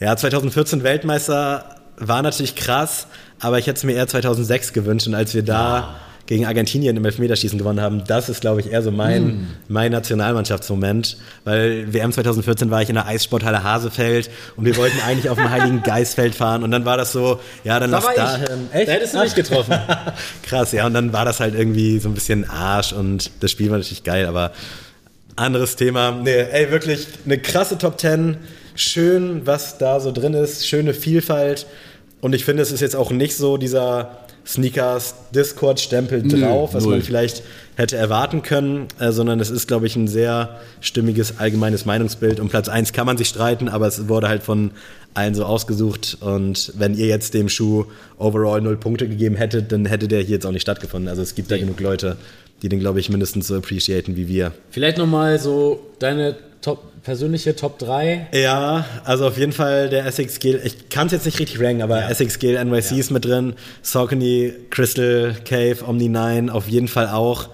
ja, 2014 Weltmeister war natürlich krass, aber ich hätte es mir eher 2006 gewünscht und als wir da ja. gegen Argentinien im Elfmeterschießen gewonnen haben, das ist, glaube ich, eher so mein, mm. mein Nationalmannschaftsmoment, weil WM 2014 war ich in der Eissporthalle Hasefeld und wir wollten eigentlich auf dem Heiligen Geistfeld fahren und dann war das so, ja, dann da lass da hin. Echt? Da hättest du mich getroffen. krass, ja, und dann war das halt irgendwie so ein bisschen Arsch und das Spiel war natürlich geil, aber anderes Thema. Nee, ey, wirklich eine krasse Top 10 schön, was da so drin ist, schöne Vielfalt. Und ich finde, es ist jetzt auch nicht so dieser Sneakers Discord-Stempel drauf, was null. man vielleicht hätte erwarten können, äh, sondern es ist, glaube ich, ein sehr stimmiges allgemeines Meinungsbild. Um Platz 1 kann man sich streiten, aber es wurde halt von allen so ausgesucht. Und wenn ihr jetzt dem Schuh overall null Punkte gegeben hättet, dann hätte der hier jetzt auch nicht stattgefunden. Also es gibt nee. da genug Leute, die den, glaube ich, mindestens so appreciaten wie wir. Vielleicht nochmal so deine Top, persönliche Top 3? Ja, also auf jeden Fall der Essex Gale. Ich kann es jetzt nicht richtig ranken, aber ja. Essex Gale NYC ja. ist mit drin. Saucony, Crystal Cave, Omni 9 auf jeden Fall auch.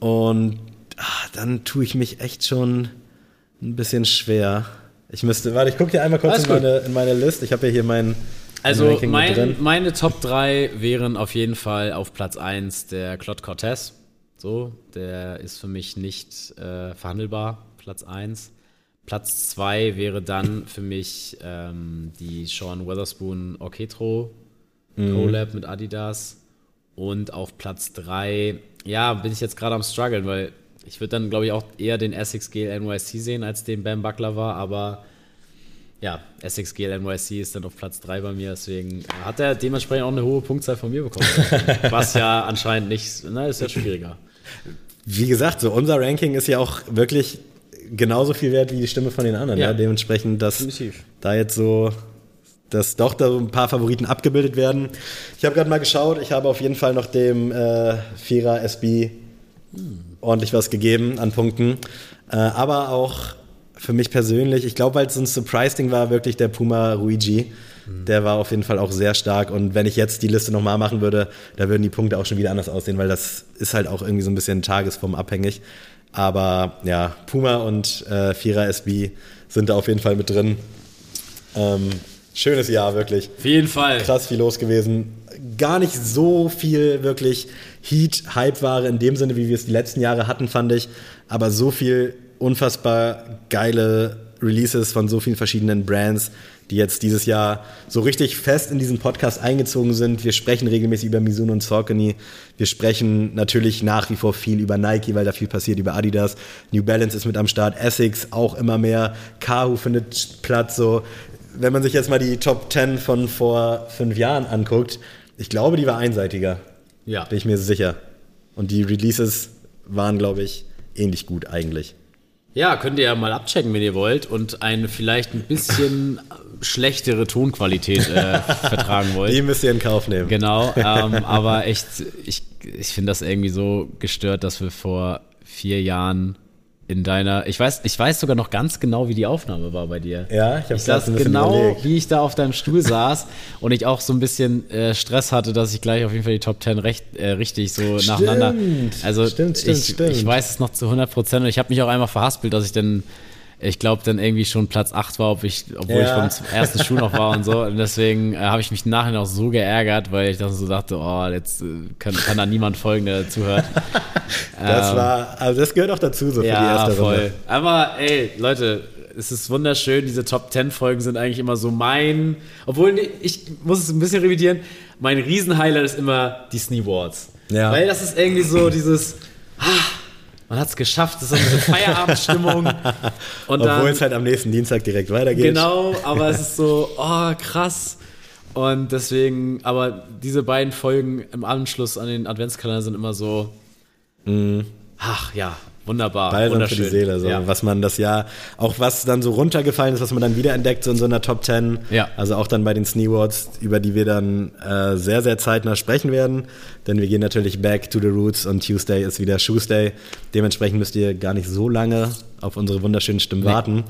Und ach, dann tue ich mich echt schon ein bisschen schwer. Ich müsste, warte, ich gucke hier einmal kurz in meine, in meine Liste. Ich habe ja hier mein. Also mein, meine Top 3 wären auf jeden Fall auf Platz 1 der Claude Cortez. So, der ist für mich nicht äh, verhandelbar, Platz 1. Platz 2 wäre dann für mich ähm, die Sean Weatherspoon Orchestro mhm. Collab mit Adidas. Und auf Platz 3, ja, bin ich jetzt gerade am struggeln, weil ich würde dann, glaube ich, auch eher den Essex Gale NYC sehen, als den Bam Buckler war, aber ja, Essex Gale NYC ist dann auf Platz 3 bei mir, deswegen hat er dementsprechend auch eine hohe Punktzahl von mir bekommen. was ja anscheinend nicht, na, ist ja schwieriger. Wie gesagt, so unser Ranking ist ja auch wirklich genauso viel wert wie die Stimme von den anderen. Ja. ja? Dementsprechend, dass Definitiv. da jetzt so, dass doch da so ein paar Favoriten abgebildet werden. Ich habe gerade mal geschaut, ich habe auf jeden Fall noch dem äh, Vierer SB hm. ordentlich was gegeben an Punkten. Äh, aber auch für mich persönlich, ich glaube, weil es so ein Surprise-Ding war, wirklich der Puma Ruigi. Mhm. Der war auf jeden Fall auch sehr stark. Und wenn ich jetzt die Liste nochmal machen würde, da würden die Punkte auch schon wieder anders aussehen, weil das ist halt auch irgendwie so ein bisschen tagesformabhängig. Aber ja, Puma und äh, Vierer SB sind da auf jeden Fall mit drin. Ähm, schönes Jahr, wirklich. Auf jeden Fall. Krass viel los gewesen. Gar nicht so viel wirklich Heat, Hype-Ware in dem Sinne, wie wir es die letzten Jahre hatten, fand ich. Aber so viel unfassbar geile Releases von so vielen verschiedenen Brands, die jetzt dieses Jahr so richtig fest in diesen Podcast eingezogen sind. Wir sprechen regelmäßig über Mizuno und Saucony. Wir sprechen natürlich nach wie vor viel über Nike, weil da viel passiert, über Adidas. New Balance ist mit am Start, Essex auch immer mehr. Kahu findet Platz. So, wenn man sich jetzt mal die Top 10 von vor fünf Jahren anguckt, ich glaube, die war einseitiger. Ja. Bin ich mir sicher. Und die Releases waren, glaube ich, ähnlich gut eigentlich. Ja, könnt ihr ja mal abchecken, wenn ihr wollt und eine vielleicht ein bisschen schlechtere Tonqualität äh, vertragen wollt. Die müsst ihr in Kauf nehmen. Genau, ähm, aber echt, ich, ich finde das irgendwie so gestört, dass wir vor vier Jahren in deiner, ich weiß, ich weiß sogar noch ganz genau, wie die Aufnahme war bei dir. Ja, ich habe das genau, überlegt. wie ich da auf deinem Stuhl saß und ich auch so ein bisschen äh, Stress hatte, dass ich gleich auf jeden Fall die Top 10 recht, äh, richtig so stimmt. nacheinander. Also stimmt, stimmt, ich, stimmt. ich weiß es noch zu 100 Prozent und ich habe mich auch einmal verhaspelt, dass ich dann ich glaube, dann irgendwie schon Platz 8 war, ob ich, obwohl ja. ich vom ersten Schuh noch war und so. Und deswegen äh, habe ich mich nachher auch so geärgert, weil ich dann so dachte, oh, jetzt äh, kann, kann da niemand folgen, der zuhört. das ähm, war, also das gehört auch dazu, so für ja, die erste voll. Runde. Aber ey, Leute, es ist wunderschön, diese Top 10 Folgen sind eigentlich immer so mein, obwohl ich muss es ein bisschen revidieren, mein Riesenhighlight ist immer die Snee Wars. Ja. Weil das ist irgendwie so dieses, ah, man hat es geschafft, das ist so eine Feierabendstimmung. Obwohl es halt am nächsten Dienstag direkt weitergeht. Genau, aber es ist so, oh, krass. Und deswegen, aber diese beiden Folgen im Anschluss an den Adventskalender sind immer so, mm. ach ja, Wunderbar. Balsam für die Seele. So. Ja. Was man das Jahr, auch was dann so runtergefallen ist, was man dann wiederentdeckt, so in so einer Top 10. Ja. Also auch dann bei den Sneewards, über die wir dann äh, sehr, sehr zeitnah sprechen werden. Denn wir gehen natürlich back to the roots und Tuesday ist wieder Shoesday. Dementsprechend müsst ihr gar nicht so lange auf unsere wunderschönen Stimmen nee. warten.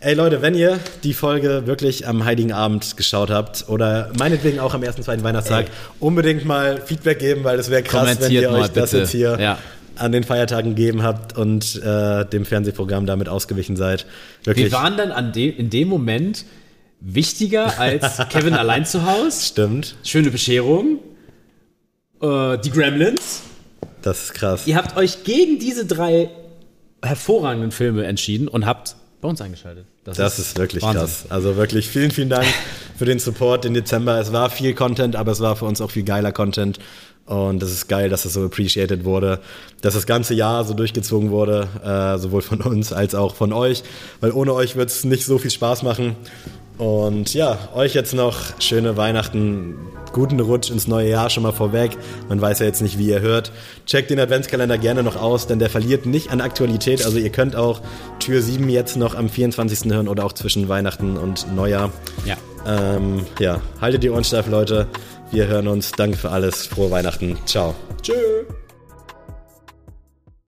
Ey Leute, wenn ihr die Folge wirklich am Heiligen Abend geschaut habt oder meinetwegen auch am ersten, zweiten Weihnachtstag, Ey. unbedingt mal Feedback geben, weil es wäre krass, wenn ihr euch das jetzt hier ja an den Feiertagen gegeben habt und äh, dem Fernsehprogramm damit ausgewichen seid. Wirklich. Wir waren dann an de in dem Moment wichtiger als Kevin allein zu Hause. Stimmt. Schöne Bescherung. Äh, die Gremlins. Das ist krass. Ihr habt euch gegen diese drei hervorragenden Filme entschieden und habt bei uns eingeschaltet. Das, das ist, ist, wirklich Wahnsinn. krass. Also wirklich vielen, vielen Dank für den Support im Dezember. Es war viel Content, aber es war für uns auch viel geiler Content. Und das ist geil, dass das so appreciated wurde, dass das ganze Jahr so durchgezogen wurde, äh, sowohl von uns als auch von euch, weil ohne euch wird es nicht so viel Spaß machen. Und ja, euch jetzt noch schöne Weihnachten, guten Rutsch ins neue Jahr schon mal vorweg. Man weiß ja jetzt nicht, wie ihr hört. Checkt den Adventskalender gerne noch aus, denn der verliert nicht an Aktualität. Also ihr könnt auch Tür 7 jetzt noch am 24. hören oder auch zwischen Weihnachten und Neujahr. Ja. Ähm, ja, haltet die Ohren steif, Leute. Wir hören uns. Danke für alles. Frohe Weihnachten. Ciao. Tschö.